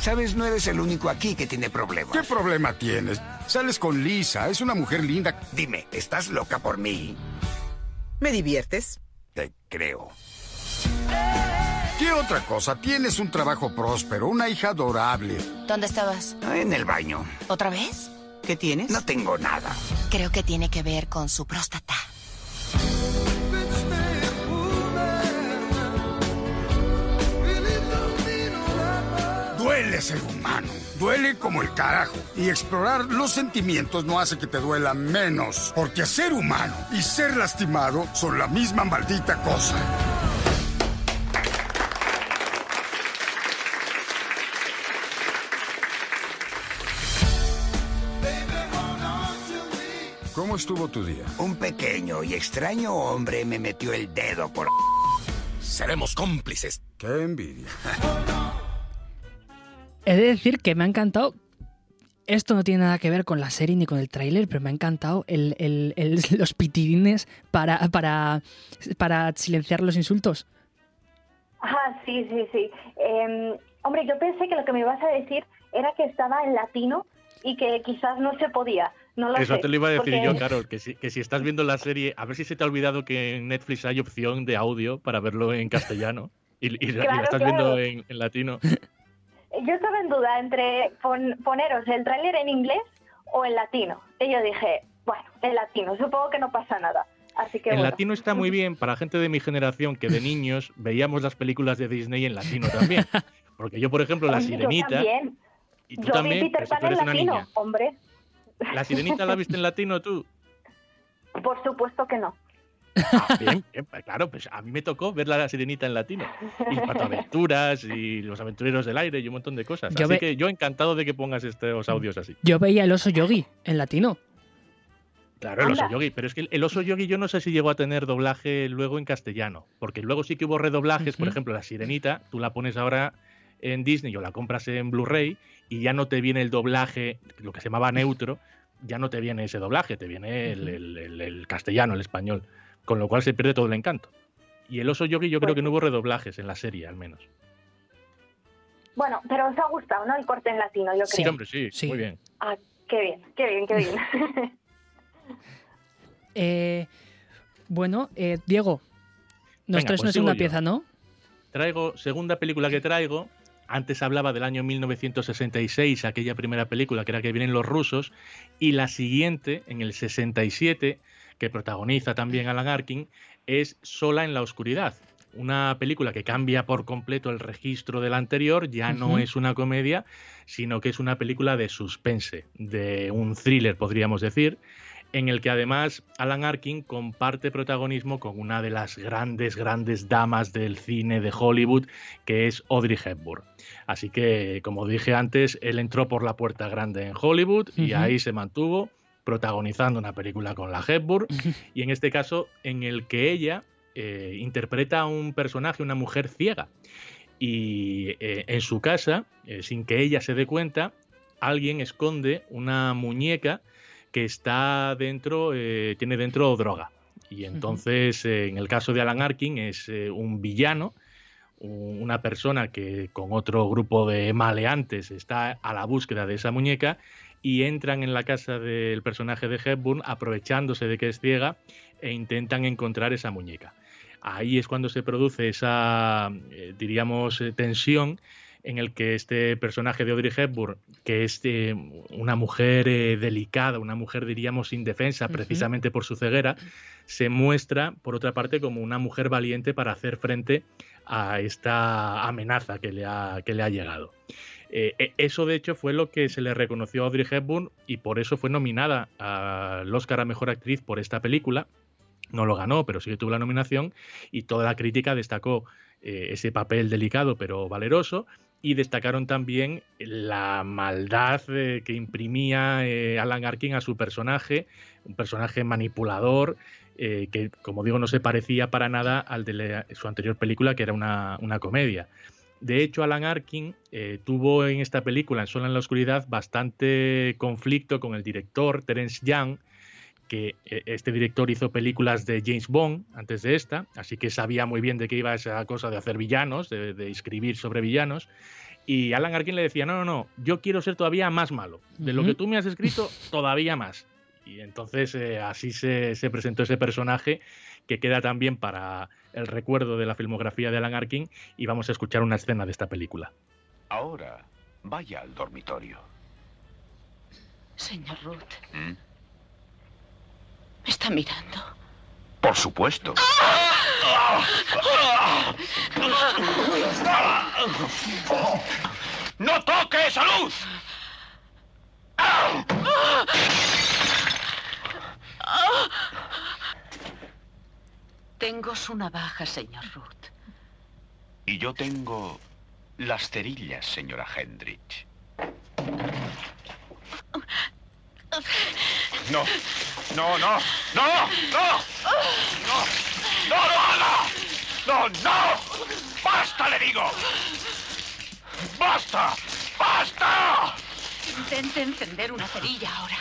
Sabes, no eres el único aquí que tiene problemas. ¿Qué problema tienes? Sales con Lisa, es una mujer linda. Dime, ¿estás loca por mí? ¿Me diviertes? Te creo. ¿Qué otra cosa? Tienes un trabajo próspero, una hija adorable. ¿Dónde estabas? En el baño. ¿Otra vez? ¿Qué tienes? No tengo nada. Creo que tiene que ver con su próstata. Duele ser humano. Duele como el carajo. Y explorar los sentimientos no hace que te duela menos. Porque ser humano y ser lastimado son la misma maldita cosa. ¿Cómo estuvo tu día? Un pequeño y extraño hombre me metió el dedo por... Seremos cómplices. Qué envidia. He de decir que me ha encantado. Esto no tiene nada que ver con la serie ni con el tráiler, pero me ha encantado el, el, el, [laughs] los pitidines para, para, para silenciar los insultos. Ah, sí, sí, sí. Eh, hombre, yo pensé que lo que me ibas a decir era que estaba en latino y que quizás no se podía. No lo Eso sé, te lo iba a decir porque- yo, [laughs] Carol, que si, que si estás viendo la serie, a ver si se te ha olvidado que en Netflix hay opción de audio para verlo en castellano y, y- estás claro. viendo en, en latino. Yo estaba en duda entre pon- poneros el tráiler en inglés o en latino. Y yo dije, bueno, en latino, supongo que no pasa nada. Así que En bueno. latino está muy bien para gente de mi generación que de niños veíamos las películas de Disney en latino también. [laughs] Porque yo, por ejemplo, La Oye, yo Sirenita, también. y tú yo también, vi Peter Pan en latino, niña. hombre. ¿La Sirenita la viste en latino tú? Por supuesto que no. Ah, bien, bien, pues claro, pues a mí me tocó ver la Sirenita en latino. Y Patoaventuras y Los Aventureros del Aire y un montón de cosas. Yo Así ve- que yo encantado de que pongas estos audios así. Yo veía el oso yogi en latino. Claro, el oso yogi, pero es que el oso yogi yo no sé si llegó a tener doblaje luego en castellano, porque luego sí que hubo redoblajes, por ejemplo, la sirenita, tú la pones ahora en Disney o la compras en Blu-ray y ya no te viene el doblaje, lo que se llamaba neutro, ya no te viene ese doblaje, te viene el, castellano, el español, con lo cual se pierde todo el encanto. Y el oso yogi yo creo que no hubo redoblajes en la serie, al menos. Bueno, pero os ha gustado, ¿no? El corte en latino, yo creo. Sí, hombre, sí, muy bien. Ah, qué bien, qué bien, qué bien. [laughs] eh, bueno, eh, Diego, nos traes pues una segunda pieza, ¿no? Traigo, segunda película que traigo, antes hablaba del año 1966, aquella primera película que era que vienen los rusos, y la siguiente, en el 67, que protagoniza también Alan Arkin, es Sola en la Oscuridad. Una película que cambia por completo el registro de la anterior, ya no es una comedia, sino que es una película de suspense, de un thriller, podríamos decir, en el que además Alan Arkin comparte protagonismo con una de las grandes, grandes damas del cine de Hollywood, que es Audrey Hepburn. Así que, como dije antes, él entró por la puerta grande en Hollywood y ahí se mantuvo protagonizando una película con la Hepburn y en este caso en el que ella eh, interpreta a un personaje, una mujer ciega. Y eh, en su casa, eh, sin que ella se dé cuenta, alguien esconde una muñeca que está dentro, eh, tiene dentro droga. Y entonces, eh, en el caso de Alan Arkin, es eh, un villano, una persona que con otro grupo de maleantes está a la búsqueda de esa muñeca y entran en la casa del personaje de Hepburn aprovechándose de que es ciega e intentan encontrar esa muñeca. Ahí es cuando se produce esa, diríamos, tensión en el que este personaje de Audrey Hepburn, que es eh, una mujer eh, delicada, una mujer diríamos indefensa precisamente por su ceguera, se muestra por otra parte como una mujer valiente para hacer frente a esta amenaza que le ha, que le ha llegado. Eh, e, eso de hecho fue lo que se le reconoció a Audrey Hepburn y por eso fue nominada al Oscar a Mejor Actriz por esta película. No lo ganó, pero sí que tuvo la nominación y toda la crítica destacó ese papel delicado pero valeroso y destacaron también la maldad eh, que imprimía eh, Alan Arkin a su personaje, un personaje manipulador eh, que, como digo, no se parecía para nada al de su anterior película, que era una, comedia. De hecho, Alan Arkin tuvo en esta película, en Sola en la Oscuridad, bastante conflicto con el director Terence Young, que este director hizo películas de James Bond antes de esta, así que sabía muy bien de qué iba esa cosa de hacer villanos, de, escribir sobre villanos. Y Alan Arkin le decía, no, no, no, yo quiero ser todavía más malo. De lo que tú me has escrito, todavía más. Y entonces eh, así se, se, presentó ese personaje que queda también para el recuerdo de la filmografía de Alan Arkin y vamos a escuchar una escena de esta película. Ahora, vaya al dormitorio. Señor Ruth. ¿Mm? ¿Me está mirando? Por supuesto. ¡No toque esa luz! Tengo su navaja, señor Ruth. Y yo tengo las cerillas, señora Hendrich. No, no, no, no, no, no, no, no lo haga. No, no. Basta, le digo. Basta, basta. Intente encender una cerilla ahora.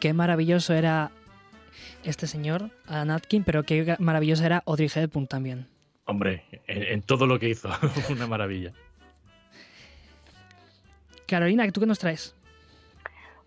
Qué maravilloso era este señor, Anatkin, pero qué maravilloso era Audrey Hepburn también. Hombre, en todo lo que hizo, [laughs] una maravilla. Carolina, ¿tú qué nos traes?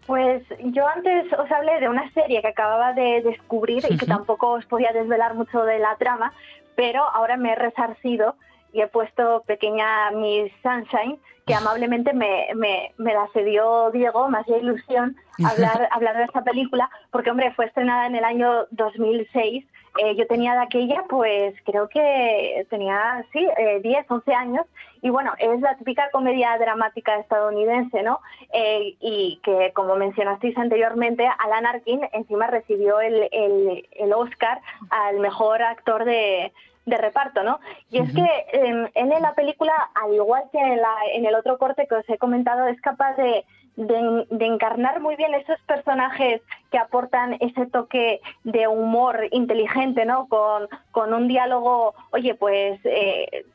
Pues yo antes os hablé de una serie que acababa de descubrir y que tampoco os podía desvelar mucho de la trama, pero ahora me he resarcido y he puesto pequeña Miss Sunshine, que amablemente me, me, me la cedió Diego, más de ilusión hablar, [laughs] hablar de esta película, porque hombre, fue estrenada en el año 2006 eh, yo tenía de aquella, pues creo que tenía, sí, eh, 10, 11 años. Y bueno, es la típica comedia dramática estadounidense, ¿no? Eh, y que, como mencionasteis anteriormente, Alan Arkin encima recibió el, el, el Oscar al mejor actor de, de reparto, ¿no? Y es que em, él en la película, al igual que en, la, en el otro corte que os he comentado, es capaz de, de, encarnar muy bien esos personajes que aportan ese toque de humor inteligente, ¿no? Con, con un diálogo, oye, pues eh,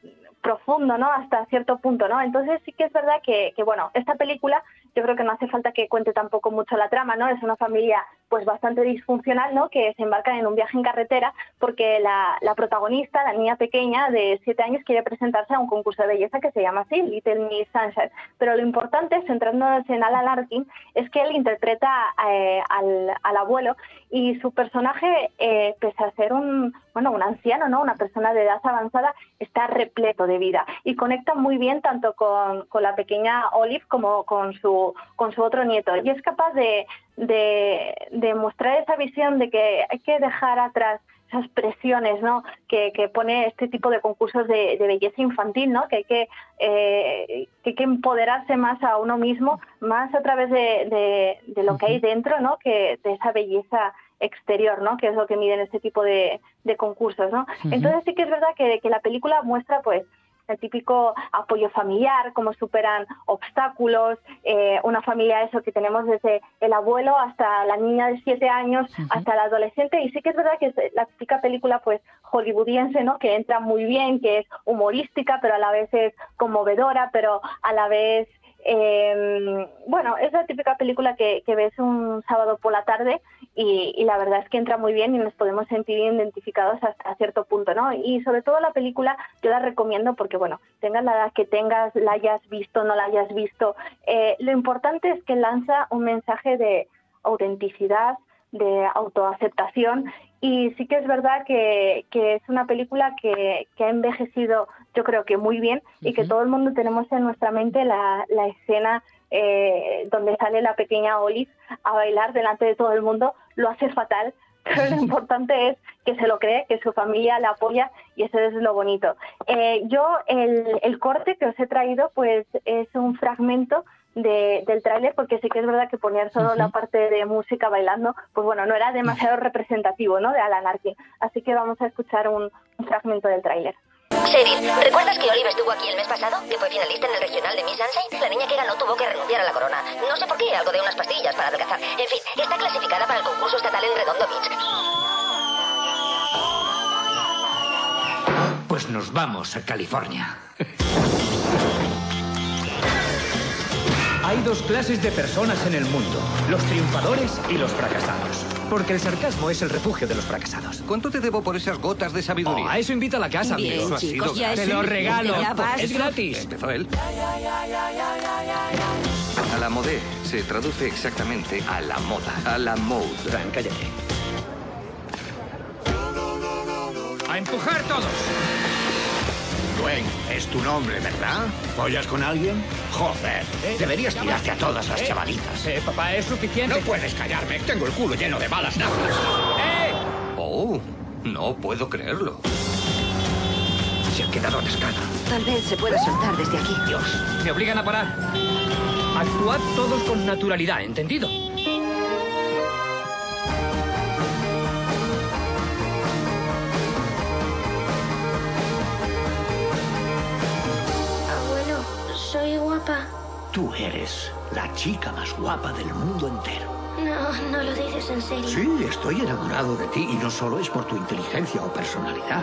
profundo, ¿no? Hasta cierto punto, ¿no? Entonces sí que es verdad que, que, bueno, esta película yo creo que no hace falta que cuente tampoco mucho la trama, ¿no? Es una familia pues bastante disfuncional, ¿no? Que se embarca en un viaje en carretera porque la, la protagonista, la niña pequeña de siete años, quiere presentarse a un concurso de belleza que se llama así, Little Miss Sunshine. Pero lo importante, centrándonos en Alan Arkin, es que él interpreta eh, al, al, abuelo y su personaje, eh, pese a ser un, bueno, un anciano, ¿no? Una persona de edad avanzada, está repleto de vida y conecta muy bien tanto con, con la pequeña Olive como con su, con su otro nieto. Y es capaz de, de, mostrar esa visión de que hay que dejar atrás esas presiones ¿no? que, pone este tipo de concursos de, belleza infantil, ¿no? que, hay que, eh, que hay que empoderarse más a uno mismo, más a través de, de, lo que hay dentro, ¿no? que de esa belleza exterior, ¿no? que es lo que miden este tipo de, concursos. ¿no? Entonces sí que es verdad que, que la película muestra pues el típico apoyo familiar, cómo superan obstáculos, eh, una familia eso que tenemos desde el abuelo hasta la niña de siete años, hasta la adolescente, y sí que es verdad que es la típica película pues hollywoodiense, ¿no? Que entra muy bien, que es humorística, pero a la vez es conmovedora, pero a la vez eh, bueno, es la típica película que, ves un sábado por la tarde y, la verdad es que entra muy bien y nos podemos sentir identificados hasta cierto punto, ¿no? Y sobre todo la película yo la recomiendo porque, bueno, tengas la edad que tengas, la hayas visto, no la hayas visto, eh, lo importante es que lanza un mensaje de autenticidad, de autoaceptación. Y sí que es verdad que, que es una película que, que, ha envejecido yo creo que muy bien y que todo el mundo tenemos en nuestra mente la, la escena eh, donde sale la pequeña Olive a bailar delante de todo el mundo, lo hace fatal, [laughs] pero lo importante es que se lo cree, que su familia la apoya y eso es lo bonito. Eh, yo el, el corte que os he traído pues es un fragmento del tráiler porque sí que es verdad que poner solo la parte de música bailando, pues bueno, no era demasiado representativo, ¿no? De Alan Arkin. Así que vamos a escuchar un, fragmento del tráiler. Sheriff, ¿recuerdas que Olive estuvo aquí el mes pasado? Que fue finalista en el regional de Miss Sunshine. La niña que ganó tuvo que renunciar a la corona. No sé por qué, algo de unas pastillas para adelgazar. En fin, está clasificada para el concurso estatal en Redondo Beach. Pues nos vamos a California. [laughs] Hay dos clases de personas en el mundo, los triunfadores y los fracasados. Porque el sarcasmo es el refugio de los fracasados. ¿Cuánto te debo por esas gotas de sabiduría? Oh, a eso invita a la casa, Bien, amigo. chicos, ya Te lo regalo. Es gratis. Empezó él. A la mode se traduce exactamente a la moda. A la mode. Fran, cállate. ¡A empujar todos! Es tu nombre, ¿verdad? ¿Follas con alguien? Joder, deberías tirarte a todas las chavalitas. Eh, papá, es suficiente. No puedes callarme, tengo el culo lleno de balas nafas. ¡Eh! Oh, no puedo creerlo. Se ha quedado atascada. Tal vez se pueda soltar desde aquí. Dios, me obligan a parar. Actuad todos con naturalidad, ¿entendido? Soy guapa. Tú eres la chica más guapa del mundo entero. No, no lo dices en serio. Sí, estoy enamorado de ti y no solo es por tu inteligencia o personalidad.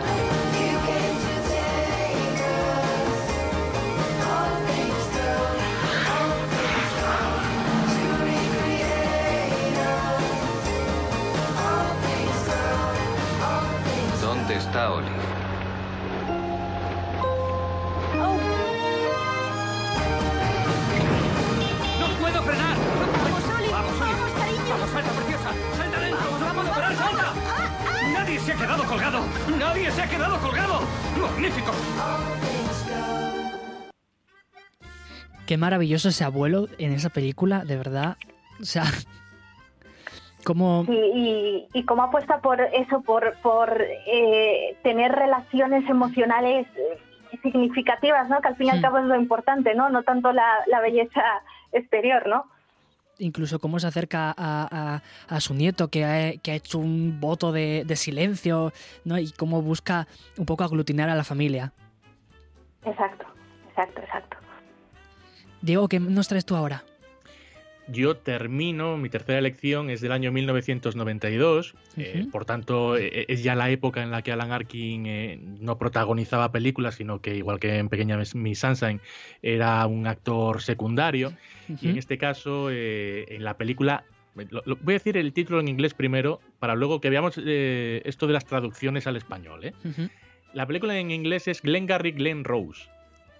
Quedado colgado! ¡Nadie se ha quedado colgado! ¡Magnífico! Qué maravilloso ese abuelo en esa película, de verdad. O sea, [laughs] cómo... Sí, y, y cómo apuesta por eso, por, por eh, tener relaciones emocionales eh, significativas, ¿no? Que al fin y al Hmm. cabo es lo importante, ¿no? No tanto la, la belleza exterior, ¿no? Incluso cómo se acerca a, su nieto que ha, que ha, hecho un voto de, de, silencio, ¿no? Y cómo busca un poco aglutinar a la familia. Exacto, exacto, exacto. Diego, ¿qué nos traes tú ahora? Yo termino, mi tercera elección es del año 1992, eh, por tanto e, e, es ya la época en la que Alan Arkin eh, no protagonizaba películas, sino que igual que en Pequeña Miss Sunshine era un actor secundario. Y en este caso, eh, en la película voy a decir el título en inglés primero, para luego que veamos esto de las traducciones al español. La película en inglés es Glengarry Glen Rose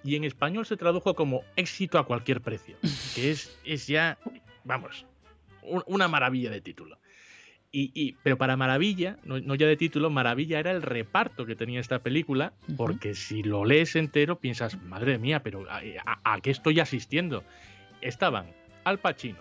y en español se tradujo como éxito a cualquier precio, [laughs] que es, es ya, vamos, una maravilla de título. Y, pero para maravilla, no, ya de título, maravilla era el reparto que tenía esta película, porque si lo lees entero piensas, madre mía, pero ¿a, qué estoy asistiendo? Estaban Al Pacino,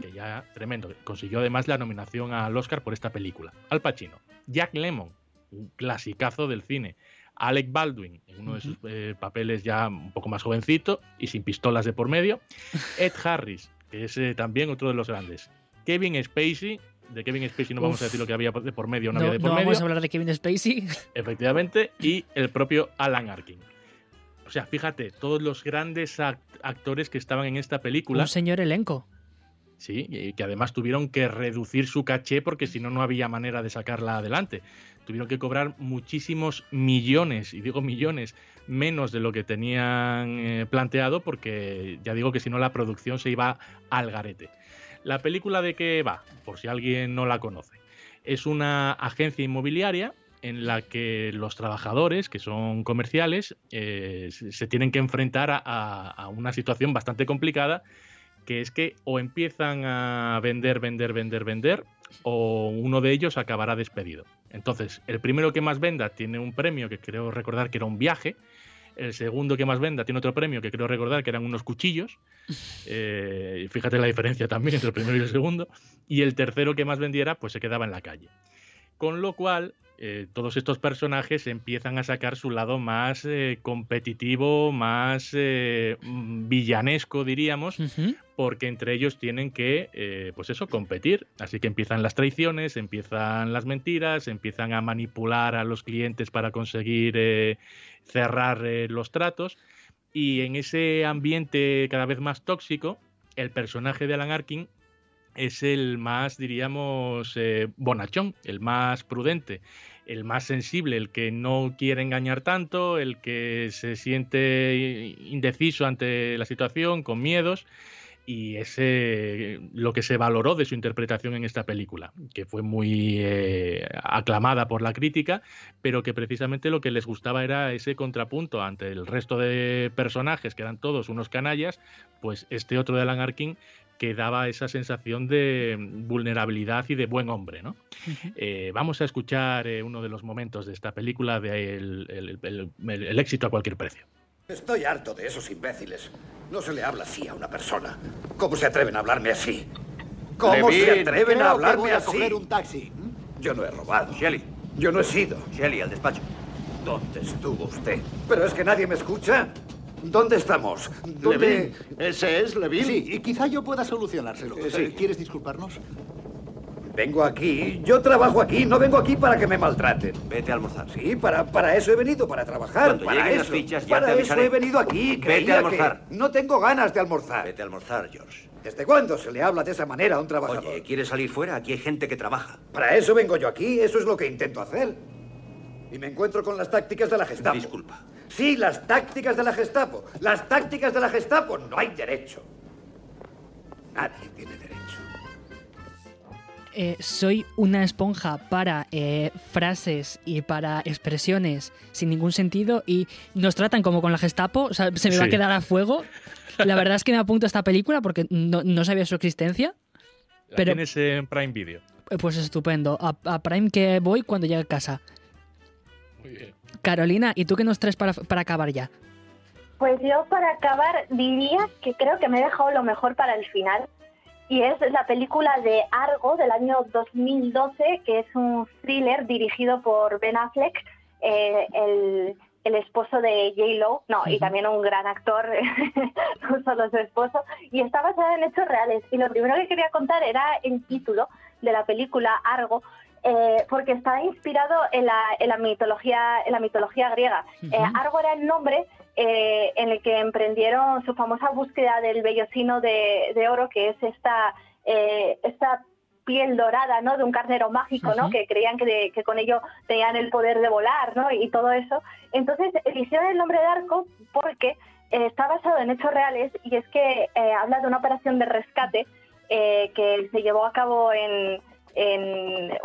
que ya tremendo, consiguió además la nominación al Oscar por esta película. Al Pacino, Jack Lemmon, un clasicazo del cine. Alec Baldwin, en uno de sus eh, papeles ya un poco más jovencito y sin pistolas de por medio. [laughs] Ed Harris, que es eh, también otro de los grandes. Kevin Spacey, de Kevin Spacey no vamos a decir lo que había de por medio o no, había de por no medio. vamos a hablar de Kevin Spacey. [laughs] Efectivamente, y el propio Alan Arkin. O sea, fíjate, todos los grandes actores que estaban en esta película. Un señor elenco. Sí, y que además tuvieron que reducir su caché porque si no, no había manera de sacarla adelante tuvieron que cobrar muchísimos millones, y digo millones, menos de lo que tenían eh, planteado, porque ya digo que si no la producción se iba al garete. La película de qué va, por si alguien no la conoce, es una agencia inmobiliaria en la que los trabajadores, que son comerciales, eh, se tienen que enfrentar a una situación bastante complicada que es que o empiezan a vender, vender, vender, vender, o uno de ellos acabará despedido. Entonces, el primero que más venda tiene un premio que creo recordar que era un viaje. El segundo que más venda tiene otro premio que creo recordar que eran unos cuchillos. [laughs] Eh, fíjate la diferencia también entre el primero y el segundo. Y el tercero que más vendiera, pues se quedaba en la calle. Con lo cual, eh, todos estos personajes empiezan a sacar su lado más eh, competitivo, más eh, mm, villanesco, diríamos, porque entre ellos tienen que, pues eso, competir. Así que empiezan las traiciones, empiezan las mentiras, empiezan a manipular a los clientes para conseguir cerrar los tratos. Y en ese ambiente cada vez más tóxico, el personaje de Alan Arkin es el más, diríamos, eh, bonachón, el más prudente, el más sensible, el que no quiere engañar tanto, el que se siente indeciso ante la situación, con miedos. Y ese lo que se valoró de su interpretación en esta película, que fue muy eh, aclamada por la crítica, pero que precisamente lo que les gustaba era ese contrapunto ante el resto de personajes, que eran todos unos canallas, pues este otro de Alan Arkin que daba esa sensación de vulnerabilidad y de buen hombre. ¿no? Eh, vamos a escuchar eh, uno de los momentos de esta película de el, éxito a cualquier precio. Estoy harto de esos imbéciles. No se le habla así a una persona. ¿Cómo se atreven a hablarme así? ¿Cómo se atreven a hablarme a así? un taxi. Yo no he robado. Shelly. Yo no he sido. Shelly, al despacho. ¿Dónde estuvo usted? ¿Pero es que nadie me escucha? ¿Dónde estamos? ¿Dónde... ¿Ese es Levin? Sí, y quizá yo pueda solucionárselo. Eh, ¿Quieres disculparnos? Vengo aquí, yo trabajo aquí, no vengo aquí para que me maltraten. Vete a almorzar. Sí, para, para eso he venido, para trabajar. Cuando para lleguen eso, las fichas ya para te avisaré. eso he venido aquí. Vete a almorzar. No tengo ganas de almorzar. Vete a almorzar, George. ¿Desde cuándo se le habla de esa manera a un trabajador? Oye, ¿quieres salir fuera? Aquí hay gente que trabaja. Para eso vengo yo aquí, eso es lo que intento hacer. Y me encuentro con las tácticas de la Gestapo. Disculpa. Sí, las tácticas de la Gestapo. Las tácticas de la Gestapo. No hay derecho. Nadie tiene derecho. Eh, soy una esponja para eh, frases y para expresiones sin ningún sentido y nos tratan como con la Gestapo. O sea, se me va a quedar a fuego. La verdad es que me apunto a esta película porque no, sabía su existencia. pero tienes en Prime Video. Eh, pues estupendo. A, a Prime que voy cuando llegue a casa. Carolina, ¿y tú qué nos traes para, para acabar ya? Pues yo para acabar diría que creo que me he dejado lo mejor para el final y es la película de Argo del año 2012 que es un thriller dirigido por Ben Affleck. Eh, el, el esposo de J. Lo, no, y también un gran actor, [laughs] no solo su esposo, y está basada en hechos reales. Y lo primero que quería contar era el título de la película Argo, eh, porque está inspirado en la, en la mitología en la mitología griega. Eh, Argo era el nombre eh, en el que emprendieron su famosa búsqueda del vellocino de, de oro, que es esta esta piel dorada, ¿no? De un carnero mágico, ¿no? Que creían que, que, con ello tenían el poder de volar, ¿no? Y todo eso. Entonces eligieron el nombre de Arco porque está basado en hechos reales y es que habla de una operación de rescate que se llevó a cabo en,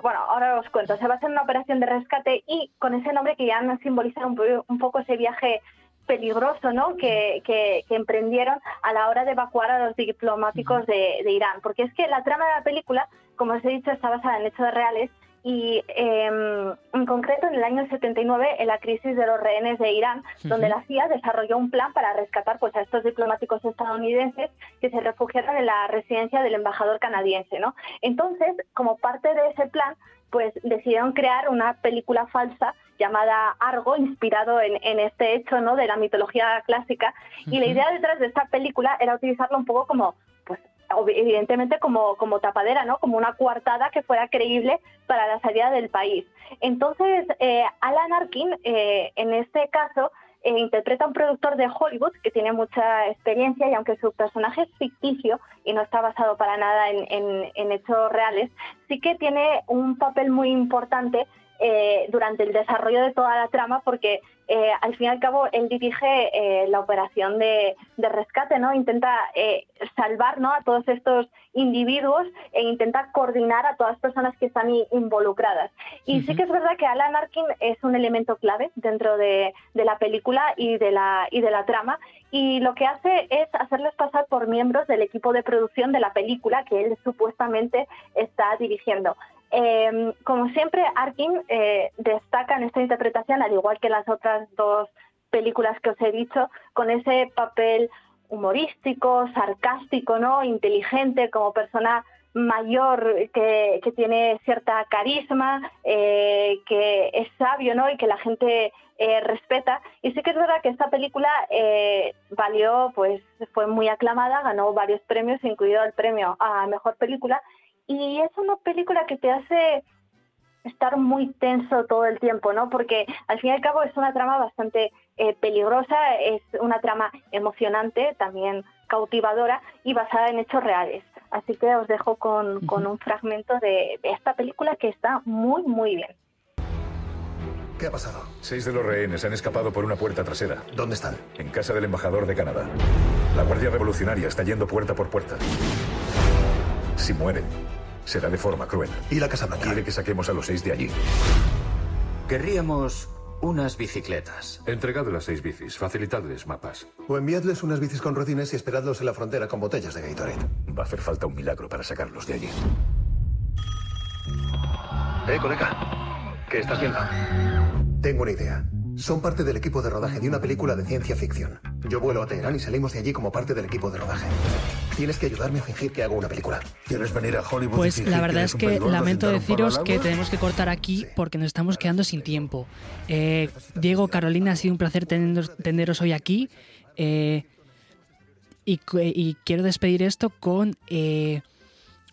bueno, ahora os cuento, se va a hacer una operación de rescate y con ese nombre que ya nos simboliza un, poco ese viaje peligroso ¿no? Que, que, emprendieron a la hora de evacuar a los diplomáticos de, de, Irán. Porque es que la trama de la película, como os he dicho, está basada en hechos reales y em, en concreto en el año 79 en la crisis de los rehenes de Irán, donde la CIA desarrolló un plan para rescatar pues a estos diplomáticos estadounidenses que se refugiaron en la residencia del embajador canadiense, ¿no? Entonces, como parte de ese plan, pues decidieron crear una película falsa llamada Argo, inspirado en, este hecho ¿no? de la mitología clásica. Y la idea detrás de esta película era utilizarlo un poco como evidentemente como, como tapadera, ¿no? Como una coartada que fuera creíble para la salida del país. Entonces, eh, Alan Arkin, eh, en este caso, eh, interpreta a un productor de Hollywood que tiene mucha experiencia y aunque su personaje es ficticio y no está basado para nada en, en hechos reales, sí que tiene un papel muy importante eh, durante el desarrollo de toda la trama porque eh, al fin y al cabo él dirige eh, la operación de, rescate, ¿no? Intenta salvar ¿no? a todos estos individuos e intenta coordinar a todas las personas que están involucradas. Y sí que es verdad que Alan Arkin es un elemento clave dentro de, de, la película y de la, y de la trama y lo que hace es hacerles pasar por miembros del equipo de producción de la película que él supuestamente está dirigiendo. Eh, como siempre, Arkin eh, destaca en esta interpretación, al igual que las otras dos películas que os he dicho, con ese papel humorístico, sarcástico, ¿no? inteligente, como persona mayor que, tiene cierta carisma, eh, que es sabio ¿no? y que la gente eh, respeta. Y sí que es verdad que esta película eh, valió, pues fue muy aclamada, ganó varios premios, incluido el premio a Mejor Película, y es una película que te hace estar muy tenso todo el tiempo, ¿no? Porque al fin y al cabo es una trama bastante eh, peligrosa, es una trama emocionante, también cautivadora y basada en hechos reales. Así que os dejo con, un fragmento de, de esta película que está muy, muy bien. ¿Qué ha pasado? Seis de los rehenes han escapado por una puerta trasera. ¿Dónde están? En casa del embajador de Canadá. La Guardia Revolucionaria está yendo puerta por puerta. Si mueren, será de forma cruel. ¿Y la Casa Blanca? Quiere que saquemos a los seis de allí. Querríamos unas bicicletas. Entregad las seis bicis, facilitadles mapas. O enviadles unas bicis con rodines y esperadlos en la frontera con botellas de Gatorade. Va a hacer falta un milagro para sacarlos de allí. Eh, colega. ¿Qué estás viendo? Tengo una idea. Son parte del equipo de rodaje de una película de ciencia ficción. Yo vuelo a Teherán y salimos de allí como parte del equipo de rodaje. Tienes que ayudarme a fingir que hago una película. ¿Quieres venir a Hollywood? Pues la verdad es que lamento deciros que tenemos que cortar aquí porque nos estamos quedando sin tiempo. Eh, Diego, Carolina, ha sido un placer teneros, hoy aquí. Eh, y, quiero despedir esto con eh,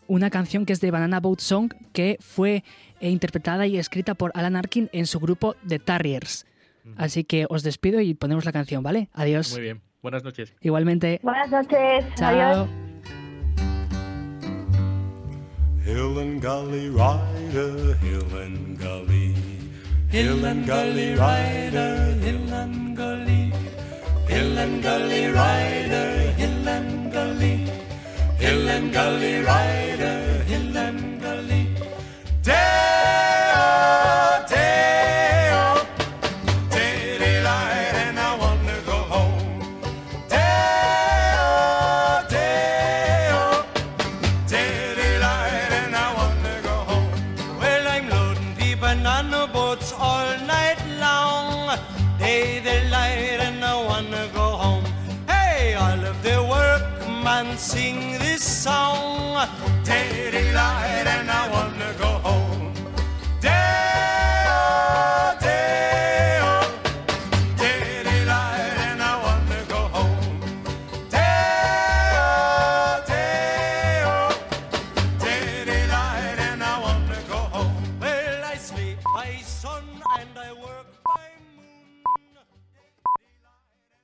una canción que es de Banana Boat Song que fue interpretada y escrita por Alan Arkin en su grupo The Tarriers. Así que os despido y ponemos la canción, ¿vale? Adiós. Muy bien. Buenas noches. Igualmente. Buenas noches. Chao. Adiós. Hill and Gully Rider, Hill and Gully. Hill and Gully Rider, Hill and Gully. Hill and Gully Rider, Hill and Gully. Hill and Gully Rider,